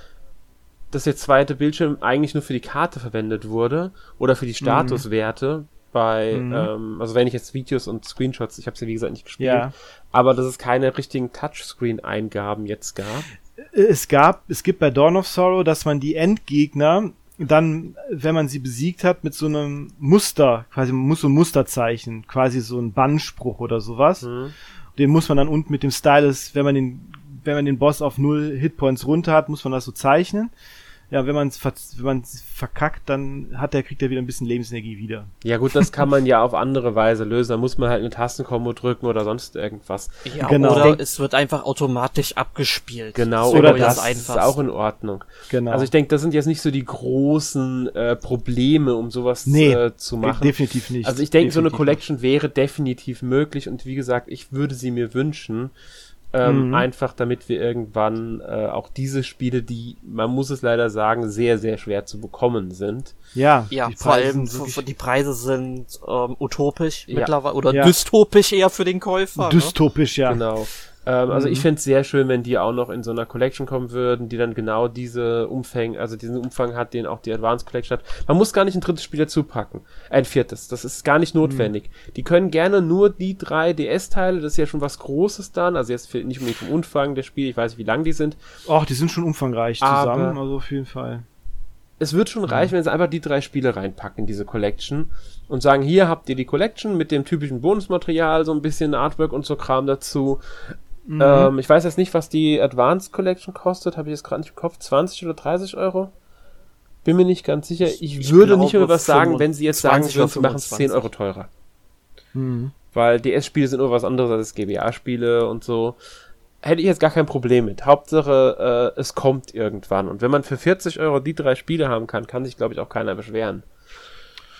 dass der zweite Bildschirm eigentlich nur für die Karte verwendet wurde oder für die mhm. Statuswerte. Mhm. Bei, mhm. ähm, also wenn ich jetzt Videos und Screenshots, ich habe es ja wie gesagt nicht gespielt, ja. aber dass es keine richtigen Touchscreen-Eingaben jetzt gab. Es gab, es gibt bei Dawn of Sorrow, dass man die Endgegner dann, wenn man sie besiegt hat, mit so einem Muster, quasi muss so ein Musterzeichen, quasi so ein Bannspruch oder sowas. Mhm. Den muss man dann unten mit dem Stylus, wenn man den wenn man den Boss auf null Hitpoints runter hat, muss man das so zeichnen ja, wenn man es wenn man's verkackt, dann hat der, kriegt er wieder ein bisschen Lebensenergie wieder. Ja gut, das kann man ja auf andere Weise lösen. Da muss man halt eine Tastenkombo drücken oder sonst irgendwas. Ja, genau. oder denk, es wird einfach automatisch abgespielt. Genau, so oder das, das ist auch in Ordnung. Genau. Also ich denke, das sind jetzt nicht so die großen äh, Probleme, um sowas nee, äh, zu machen. definitiv nicht. Also ich denke, so eine Collection nicht. wäre definitiv möglich und wie gesagt, ich würde sie mir wünschen. Ähm, mhm. Einfach damit wir irgendwann äh, auch diese Spiele, die, man muss es leider sagen, sehr, sehr schwer zu bekommen sind. Ja, ja vor allem die Preise sind ähm, utopisch ja. mittlerweile oder ja. dystopisch eher für den Käufer. Ne? Dystopisch, ne? ja. Genau. Ähm, also mhm. ich fände es sehr schön, wenn die auch noch in so einer Collection kommen würden, die dann genau diese Umfänge, also diesen Umfang hat, den auch die Advanced Collection hat. Man muss gar nicht ein drittes Spiel dazu packen. Ein viertes. Das ist gar nicht notwendig. Mhm. Die können gerne nur die drei DS-Teile, das ist ja schon was Großes dann, also jetzt nicht unbedingt vom Umfang der Spiele, ich weiß nicht, wie lang die sind. Ach, die sind schon umfangreich zusammen, also auf jeden Fall. Es wird schon reichen, wenn sie einfach die drei Spiele reinpacken in diese Collection und sagen, hier habt ihr die Collection mit dem typischen Bonusmaterial, so ein bisschen Artwork und so Kram dazu. Mhm. Ähm, ich weiß jetzt nicht, was die Advanced Collection kostet. Habe ich jetzt gerade nicht im Kopf. 20 oder 30 Euro? Bin mir nicht ganz sicher. Ich, ich würde nicht mehr was sagen, wenn sie jetzt sagen würden, sie machen es 10 Euro teurer. Mhm. Weil DS-Spiele sind nur was anderes als GBA-Spiele und so. Hätte ich jetzt gar kein Problem mit. Hauptsache, äh, es kommt irgendwann. Und wenn man für 40 Euro die drei Spiele haben kann, kann sich, glaube ich, auch keiner beschweren.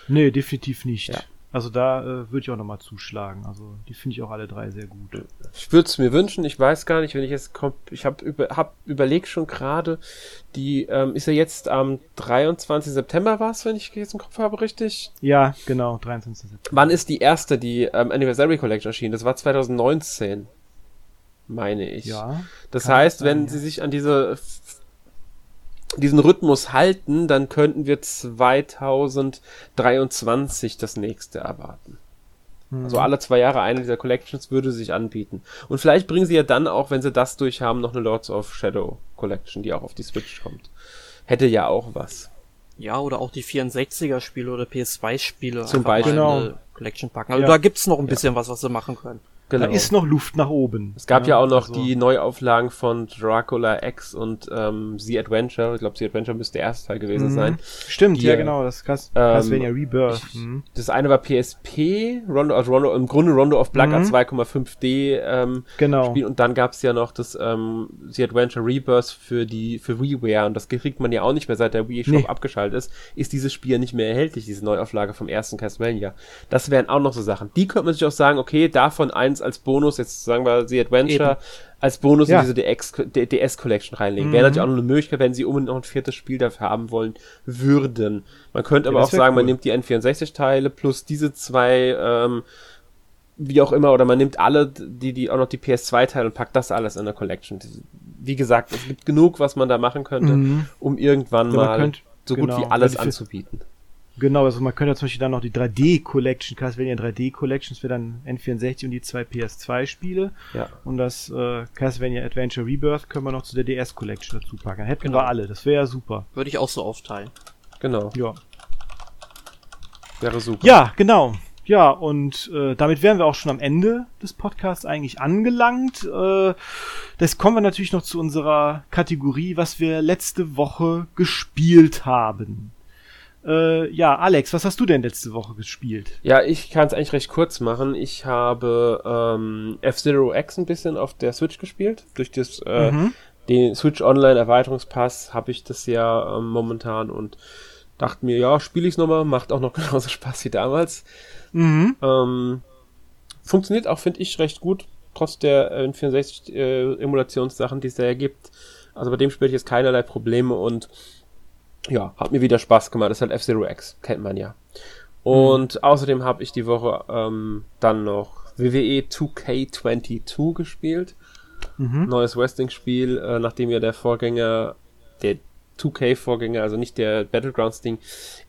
Nee, definitiv nicht. Ja. Also da äh, würde ich auch nochmal zuschlagen. Also die finde ich auch alle drei sehr gut. Ich würde es mir wünschen. Ich weiß gar nicht, wenn ich jetzt kommt. Ich habe über, hab überlegt schon gerade. Die ähm, ist ja jetzt am 23. September war es, wenn ich jetzt im Kopf habe, richtig? Ja, genau, 23. September. Wann ist die erste, die ähm, Anniversary Collection erschienen? Das war 2019, meine ich. Ja. Das heißt, sein, wenn ja. sie sich an diese diesen Rhythmus halten, dann könnten wir 2023 das nächste erwarten. Mhm. Also alle zwei Jahre eine dieser Collections würde sich anbieten. Und vielleicht bringen sie ja dann auch, wenn sie das durch haben, noch eine Lords of Shadow Collection, die auch auf die Switch kommt. Hätte ja auch was. Ja, oder auch die 64er Spiele oder PS2 Spiele. Zum Beispiel. Genau. Collection packen. Also ja. da gibt's noch ein bisschen ja. was, was sie machen können. Genau. Da ist noch Luft nach oben. Es gab ja, ja auch noch also. die Neuauflagen von Dracula X und ähm, The Adventure. Ich glaube, The Adventure müsste der erste Teil gewesen mhm. sein. Stimmt, die, ja genau, das ähm, Castlevania Rebirth. Ich, mhm. Das eine war PSP, Rondo, also Rondo, im Grunde Rondo of Black mhm. 2,5D ähm, genau. Spiel. Und dann gab's ja noch das ähm, The Adventure Rebirth für die für WiiWare und das kriegt man ja auch nicht mehr, seit der Wii Shop nee. abgeschaltet ist, ist dieses Spiel ja nicht mehr erhältlich, diese Neuauflage vom ersten Castlevania. Das wären auch noch so Sachen. Die könnte man sich auch sagen, okay, davon eins als Bonus, jetzt sagen wir The Adventure, Eben. als Bonus ja. in diese DS Collection reinlegen. Mhm. Wäre natürlich auch noch eine Möglichkeit, wenn sie unbedingt noch ein viertes Spiel dafür haben wollen würden. Man könnte ja, aber auch sagen, cool. man nimmt die N64-Teile plus diese zwei, ähm, wie auch immer, oder man nimmt alle, die, die auch noch die PS2-Teile und packt das alles in der Collection. Wie gesagt, es gibt genug, was man da machen könnte, mhm. um irgendwann ja, mal könnt, so gut genau, wie alles anzubieten. Genau, also man könnte ja zum Beispiel dann noch die 3D Collection, Castlevania 3D Collections wäre dann N64 und die zwei PS2 Spiele. Ja. Und das äh, Castlevania Adventure Rebirth können wir noch zu der DS Collection dazu packen. Hätten genau. wir alle, das wäre ja super. Würde ich auch so aufteilen. Genau. Ja. Wäre super. Ja, genau. Ja, und äh, damit wären wir auch schon am Ende des Podcasts eigentlich angelangt. Äh, das kommen wir natürlich noch zu unserer Kategorie, was wir letzte Woche gespielt haben. Äh, ja, Alex, was hast du denn letzte Woche gespielt? Ja, ich kann es eigentlich recht kurz machen. Ich habe ähm, F-Zero X ein bisschen auf der Switch gespielt. Durch das, äh, mhm. den Switch Online Erweiterungspass habe ich das ja ähm, momentan und dachte mir, ja, spiele ich es nochmal, macht auch noch [laughs] genauso Spaß wie damals. Mhm. Ähm, funktioniert auch, finde ich, recht gut, trotz der äh, 64 äh, Emulationssachen, die es da ja gibt. Also bei dem spiele ich jetzt keinerlei Probleme und ja, hat mir wieder Spaß gemacht. Das ist halt F-Zero X, kennt man ja. Und mhm. außerdem habe ich die Woche ähm, dann noch WWE 2K22 gespielt. Mhm. Neues Wrestling-Spiel, äh, nachdem ja der Vorgänger, der 2K-Vorgänger, also nicht der Battlegrounds-Ding,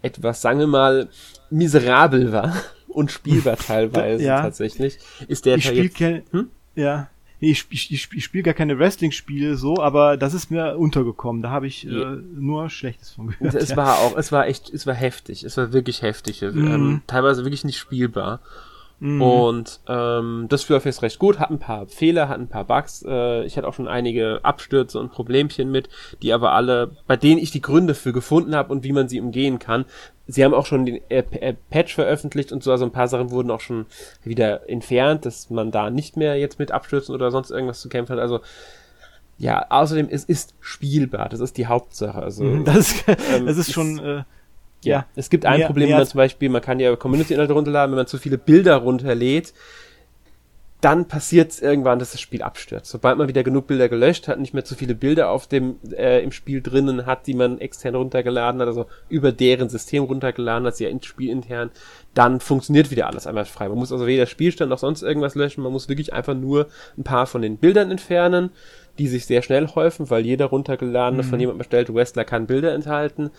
etwas, sagen wir mal, miserabel war [laughs] und spielbar [laughs] teilweise ja. tatsächlich, ist der ich jetzt, hm? Ja, nee, ich, ich, ich, ich spiele gar keine Wrestling-Spiele so, aber das ist mir untergekommen. Da habe ich äh, nur Schlechtes von gehört. Es ja. war auch, es war echt, es war heftig. Es war wirklich heftig. Mhm. Ähm, teilweise wirklich nicht spielbar. Mhm. Und ähm, das läuft jetzt recht gut, hat ein paar Fehler, hat ein paar Bugs. Äh, ich hatte auch schon einige Abstürze und Problemchen mit, die aber alle, bei denen ich die Gründe für gefunden habe und wie man sie umgehen kann. Sie haben auch schon den äh, äh, Patch veröffentlicht und so, also ein paar Sachen wurden auch schon wieder entfernt, dass man da nicht mehr jetzt mit Abstürzen oder sonst irgendwas zu kämpfen hat. Also ja, außerdem es ist spielbar, das ist die Hauptsache. Also das, ähm, das ist [laughs] [laughs] schon äh, ja, es gibt ein mehr, Problem, mehr wenn man zum Beispiel, man kann ja Community-Inhalte runterladen, wenn man zu viele Bilder runterlädt, dann passiert es irgendwann, dass das Spiel abstürzt. Sobald man wieder genug Bilder gelöscht hat, nicht mehr zu viele Bilder auf dem äh, im Spiel drinnen hat, die man extern runtergeladen hat, also über deren System runtergeladen hat, sie ja ins Spiel intern, dann funktioniert wieder alles einmal frei. Man muss also weder Spielstand noch sonst irgendwas löschen, man muss wirklich einfach nur ein paar von den Bildern entfernen, die sich sehr schnell häufen, weil jeder runtergeladene mhm. von jemandem erstellte Wrestler kann Bilder enthalten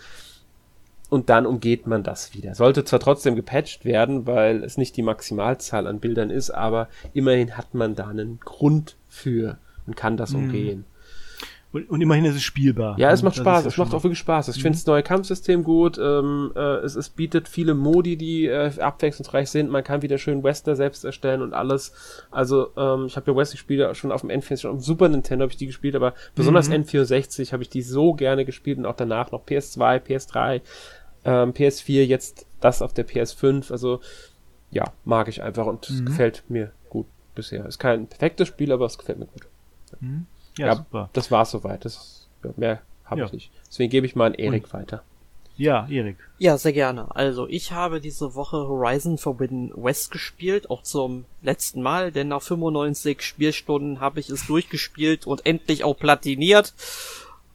und dann umgeht man das wieder. Sollte zwar trotzdem gepatcht werden, weil es nicht die Maximalzahl an Bildern ist, aber immerhin hat man da einen Grund für und kann das mhm. umgehen. Und, und, immerhin ist es spielbar. Ja, es macht Spaß. Es macht auch wirklich Spaß. Ich mhm. finde das neue Kampfsystem gut. Ähm, äh, es, es bietet viele Modi, die äh, abwechslungsreich sind. Man kann wieder schön Wester selbst erstellen und alles. Also ähm, ich habe ja Wester-Spiele schon auf dem N64, schon auf dem Super Nintendo habe ich die gespielt, aber besonders mhm. N64 habe ich die so gerne gespielt und auch danach noch PS2, PS3 ähm, PS4, jetzt das auf der PS5. Also ja, mag ich einfach und mhm. gefällt mir gut bisher. Ist kein perfektes Spiel, aber es gefällt mir gut. Mhm. Ja, ja, super. Das war's soweit. Das, ja, mehr habe ja. ich nicht. Deswegen gebe ich mal an Erik und. weiter. Ja, Erik. Ja, sehr gerne. Also, ich habe diese Woche Horizon Forbidden West gespielt, auch zum letzten Mal, denn nach 95 Spielstunden habe ich es durchgespielt und endlich auch platiniert.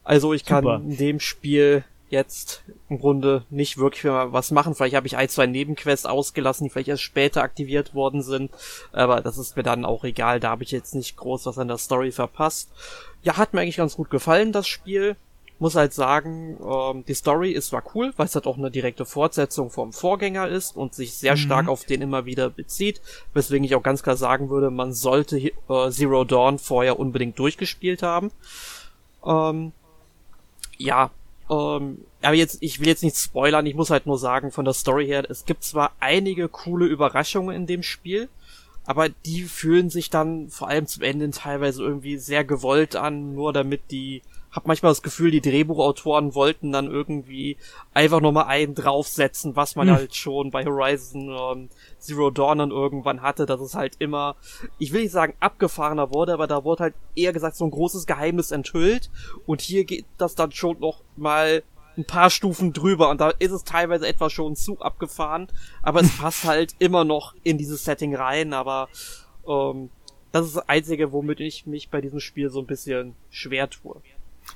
Also, ich Super. kann in dem Spiel jetzt im Grunde nicht wirklich was machen. Vielleicht habe ich ein, zwei Nebenquests ausgelassen, die vielleicht erst später aktiviert worden sind. Aber das ist mir dann auch egal. Da habe ich jetzt nicht groß was an der Story verpasst. Ja, hat mir eigentlich ganz gut gefallen, das Spiel. Muss halt sagen, ähm, die Story ist zwar cool, weil es halt auch eine direkte Fortsetzung vom Vorgänger ist und sich sehr mhm. stark auf den immer wieder bezieht. Weswegen ich auch ganz klar sagen würde, man sollte äh, Zero Dawn vorher unbedingt durchgespielt haben. Ähm, ja, ähm, aber jetzt, ich will jetzt nicht spoilern, ich muss halt nur sagen, von der Story her, es gibt zwar einige coole Überraschungen in dem Spiel, aber die fühlen sich dann vor allem zum Ende teilweise irgendwie sehr gewollt an, nur damit die hab manchmal das Gefühl, die Drehbuchautoren wollten dann irgendwie einfach nochmal einen draufsetzen, was man hm. halt schon bei Horizon ähm, Zero Dawn dann irgendwann hatte, dass es halt immer, ich will nicht sagen abgefahrener wurde, aber da wurde halt eher gesagt so ein großes Geheimnis enthüllt und hier geht das dann schon noch mal ein paar Stufen drüber und da ist es teilweise etwas schon zu abgefahren, aber es [laughs] passt halt immer noch in dieses Setting rein, aber ähm, das ist das Einzige, womit ich mich bei diesem Spiel so ein bisschen schwer tue.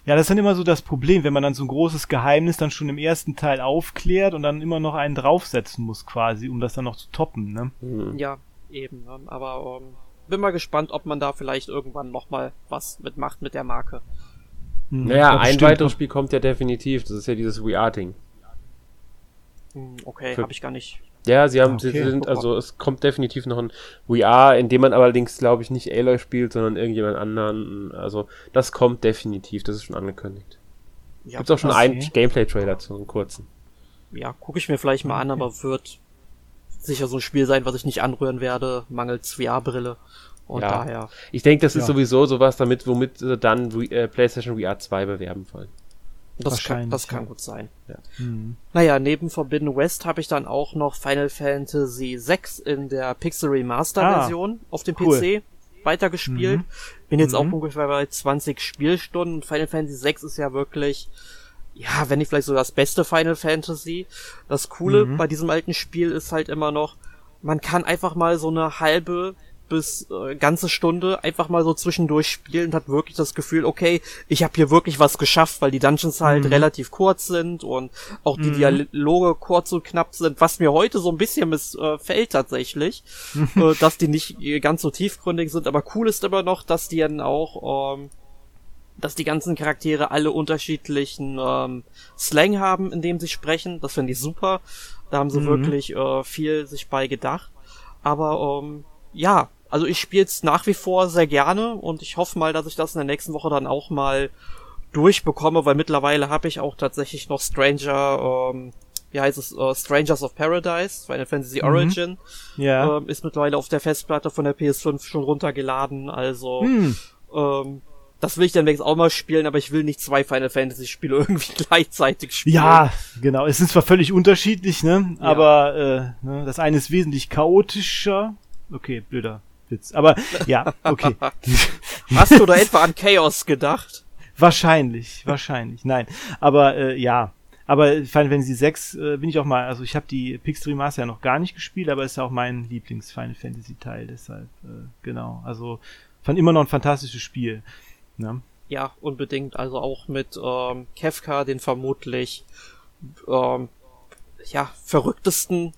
Ja, das ist dann immer so das Problem, wenn man dann so ein großes Geheimnis dann schon im ersten Teil aufklärt und dann immer noch einen draufsetzen muss quasi, um das dann noch zu toppen, ne? Mhm. Ja, eben. Ne? Aber ähm, bin mal gespannt, ob man da vielleicht irgendwann nochmal was mitmacht mit der Marke. Mhm. Naja, ein weiteres Spiel kommt ja definitiv. Das ist ja dieses We Are-Ding. Hm, okay, habe ich gar nicht ja, sie haben, okay, sie sind, also es kommt definitiv noch ein We Are, in dem man allerdings, glaube ich, nicht Aloy spielt, sondern irgendjemand anderen. Also das kommt definitiv, das ist schon angekündigt. Ja, Gibt's auch schon einen Gameplay-Trailer zu einem kurzen. Ja, gucke ich mir vielleicht mal an, aber wird sicher so ein Spiel sein, was ich nicht anrühren werde, mangels VR-Brille. Und ja. daher. Ich denke, das ist ja. sowieso sowas damit, womit sie dann äh, PlayStation VR 2 bewerben wollen. Das, kann, das kann gut sein. Ja. Mhm. Naja, neben Forbidden West habe ich dann auch noch Final Fantasy VI in der Pixel Remaster Version ah, auf dem cool. PC weitergespielt. Mhm. Bin jetzt mhm. auch ungefähr bei 20 Spielstunden. Final Fantasy VI ist ja wirklich, ja, wenn nicht vielleicht so das beste Final Fantasy. Das Coole mhm. bei diesem alten Spiel ist halt immer noch, man kann einfach mal so eine halbe bis äh, ganze Stunde einfach mal so zwischendurch spielen und hat wirklich das Gefühl, okay, ich habe hier wirklich was geschafft, weil die Dungeons halt mhm. relativ kurz sind und auch die mhm. Dialoge kurz und knapp sind, was mir heute so ein bisschen missfällt tatsächlich, [laughs] äh, dass die nicht ganz so tiefgründig sind, aber cool ist immer noch, dass die dann auch ähm, dass die ganzen Charaktere alle unterschiedlichen ähm, Slang haben, in dem sie sprechen. Das finde ich super. Da haben sie mhm. wirklich äh, viel sich bei gedacht. Aber ähm, ja, also ich spiele es nach wie vor sehr gerne und ich hoffe mal, dass ich das in der nächsten Woche dann auch mal durchbekomme, weil mittlerweile habe ich auch tatsächlich noch Stranger ähm, wie heißt es, uh, Strangers of Paradise, Final Fantasy mhm. Origin, ja. ähm, ist mittlerweile auf der Festplatte von der PS5 schon runtergeladen, also hm. ähm, das will ich dann wenigstens auch mal spielen, aber ich will nicht zwei Final Fantasy Spiele [laughs] irgendwie gleichzeitig spielen. Ja, genau. Es sind zwar völlig unterschiedlich, ne? Ja. Aber äh, ne? das eine ist wesentlich chaotischer. Okay, blöder Witz. Aber ja, okay. [laughs] Hast du da etwa an Chaos gedacht? Wahrscheinlich, wahrscheinlich. Nein, aber äh, ja. Aber Final Fantasy 6 äh, bin ich auch mal, also ich habe die Pixel Remaster ja noch gar nicht gespielt, aber ist ja auch mein Lieblings Final Fantasy Teil, deshalb äh, genau. Also fand immer noch ein fantastisches Spiel. Ne? Ja, unbedingt. Also auch mit ähm, Kefka, den vermutlich ähm, ja, verrücktesten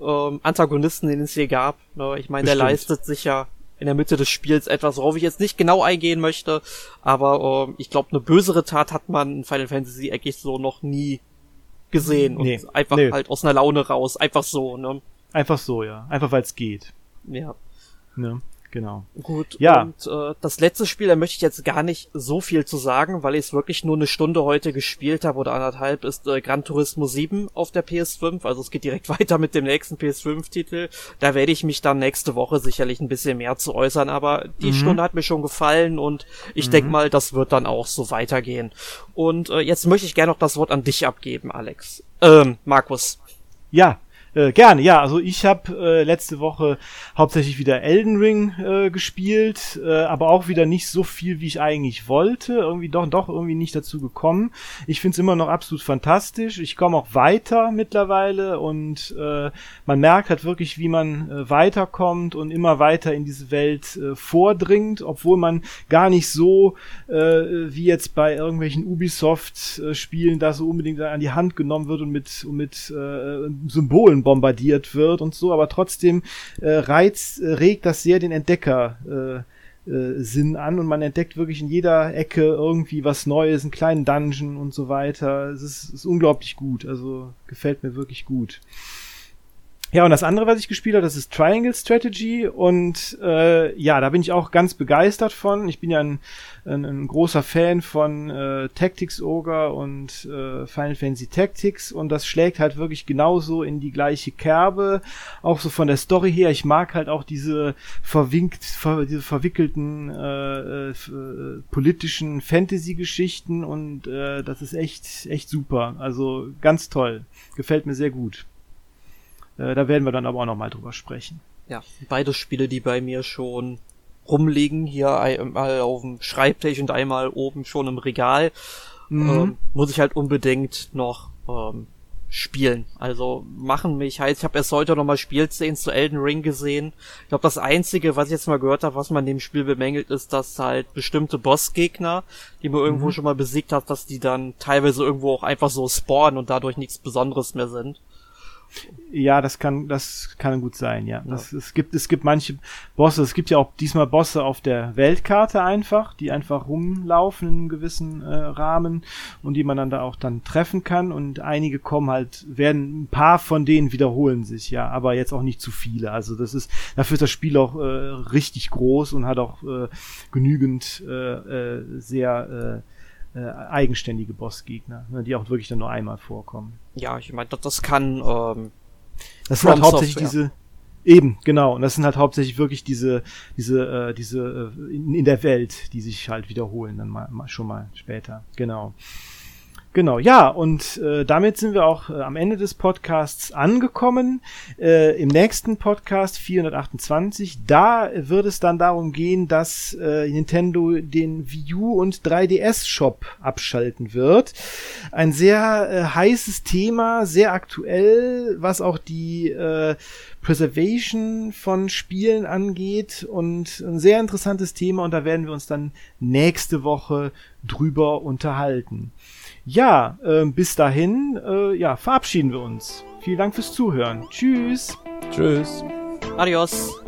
ähm, Antagonisten, den es je gab. Ne? Ich meine, der leistet sich ja in der Mitte des Spiels etwas, worauf ich jetzt nicht genau eingehen möchte, aber ähm, ich glaube, eine bösere Tat hat man in Final Fantasy eigentlich so noch nie gesehen. Nee, und einfach nee. halt aus einer Laune raus. Einfach so, ne? Einfach so, ja. Einfach weil es geht. Ja. Ne? Genau. Gut, ja. und äh, das letzte Spiel, da möchte ich jetzt gar nicht so viel zu sagen, weil ich es wirklich nur eine Stunde heute gespielt habe oder anderthalb, ist äh, Gran Turismo 7 auf der PS5. Also es geht direkt [laughs] weiter mit dem nächsten PS5-Titel. Da werde ich mich dann nächste Woche sicherlich ein bisschen mehr zu äußern, aber die mhm. Stunde hat mir schon gefallen und ich mhm. denke mal, das wird dann auch so weitergehen. Und äh, jetzt möchte ich gerne noch das Wort an dich abgeben, Alex. Ähm, Markus. Ja, äh, gerne, ja. Also ich habe äh, letzte Woche hauptsächlich wieder Elden Ring äh, gespielt, äh, aber auch wieder nicht so viel, wie ich eigentlich wollte. Irgendwie doch, doch irgendwie nicht dazu gekommen. Ich finde es immer noch absolut fantastisch. Ich komme auch weiter mittlerweile und äh, man merkt halt wirklich, wie man äh, weiterkommt und immer weiter in diese Welt äh, vordringt, obwohl man gar nicht so äh, wie jetzt bei irgendwelchen Ubisoft-Spielen da so unbedingt an die Hand genommen wird und mit, und mit äh, Symbolen bombardiert wird und so, aber trotzdem äh, reizt, äh, regt das sehr den Entdecker äh, äh, Sinn an und man entdeckt wirklich in jeder Ecke irgendwie was Neues, einen kleinen Dungeon und so weiter. Es ist, ist unglaublich gut, also gefällt mir wirklich gut. Ja, und das andere, was ich gespielt habe, das ist Triangle Strategy und äh, ja, da bin ich auch ganz begeistert von. Ich bin ja ein, ein, ein großer Fan von äh, Tactics Ogre und äh, Final Fantasy Tactics und das schlägt halt wirklich genauso in die gleiche Kerbe, auch so von der Story her. Ich mag halt auch diese verwinkt, ver, diese verwickelten äh, äh, politischen Fantasy-Geschichten und äh, das ist echt, echt super. Also ganz toll. Gefällt mir sehr gut. Äh, da werden wir dann aber auch nochmal drüber sprechen. Ja, beide Spiele, die bei mir schon rumliegen, hier einmal auf dem Schreibtisch und einmal oben schon im Regal, mhm. ähm, muss ich halt unbedingt noch ähm, spielen. Also machen mich halt, ich habe erst heute nochmal Spielszenen zu Elden Ring gesehen. Ich glaube, das Einzige, was ich jetzt mal gehört habe, was man in dem Spiel bemängelt, ist, dass halt bestimmte Bossgegner, die man irgendwo mhm. schon mal besiegt hat, dass die dann teilweise irgendwo auch einfach so spawnen und dadurch nichts Besonderes mehr sind. Ja, das kann, das kann gut sein, ja. Das, Es gibt, es gibt manche Bosse, es gibt ja auch diesmal Bosse auf der Weltkarte einfach, die einfach rumlaufen in einem gewissen äh, Rahmen und die man dann da auch dann treffen kann und einige kommen halt, werden, ein paar von denen wiederholen sich, ja, aber jetzt auch nicht zu viele. Also das ist, dafür ist das Spiel auch äh, richtig groß und hat auch äh, genügend äh, äh, sehr äh, äh, eigenständige Bossgegner, ne, die auch wirklich dann nur einmal vorkommen. Ja, ich meine, das, das kann. Ähm, das sind halt hauptsächlich Software. diese. Eben, genau. Und das sind halt hauptsächlich wirklich diese, diese, äh, diese äh, in, in der Welt, die sich halt wiederholen dann mal, mal schon mal später. Genau. Genau, ja, und äh, damit sind wir auch äh, am Ende des Podcasts angekommen. Äh, Im nächsten Podcast 428, da wird es dann darum gehen, dass äh, Nintendo den Wii U und 3DS Shop abschalten wird. Ein sehr äh, heißes Thema, sehr aktuell, was auch die äh, Preservation von Spielen angeht und ein sehr interessantes Thema und da werden wir uns dann nächste Woche drüber unterhalten. Ja, äh, bis dahin, äh, ja, verabschieden wir uns. Vielen Dank fürs Zuhören. Tschüss. Tschüss. Adios.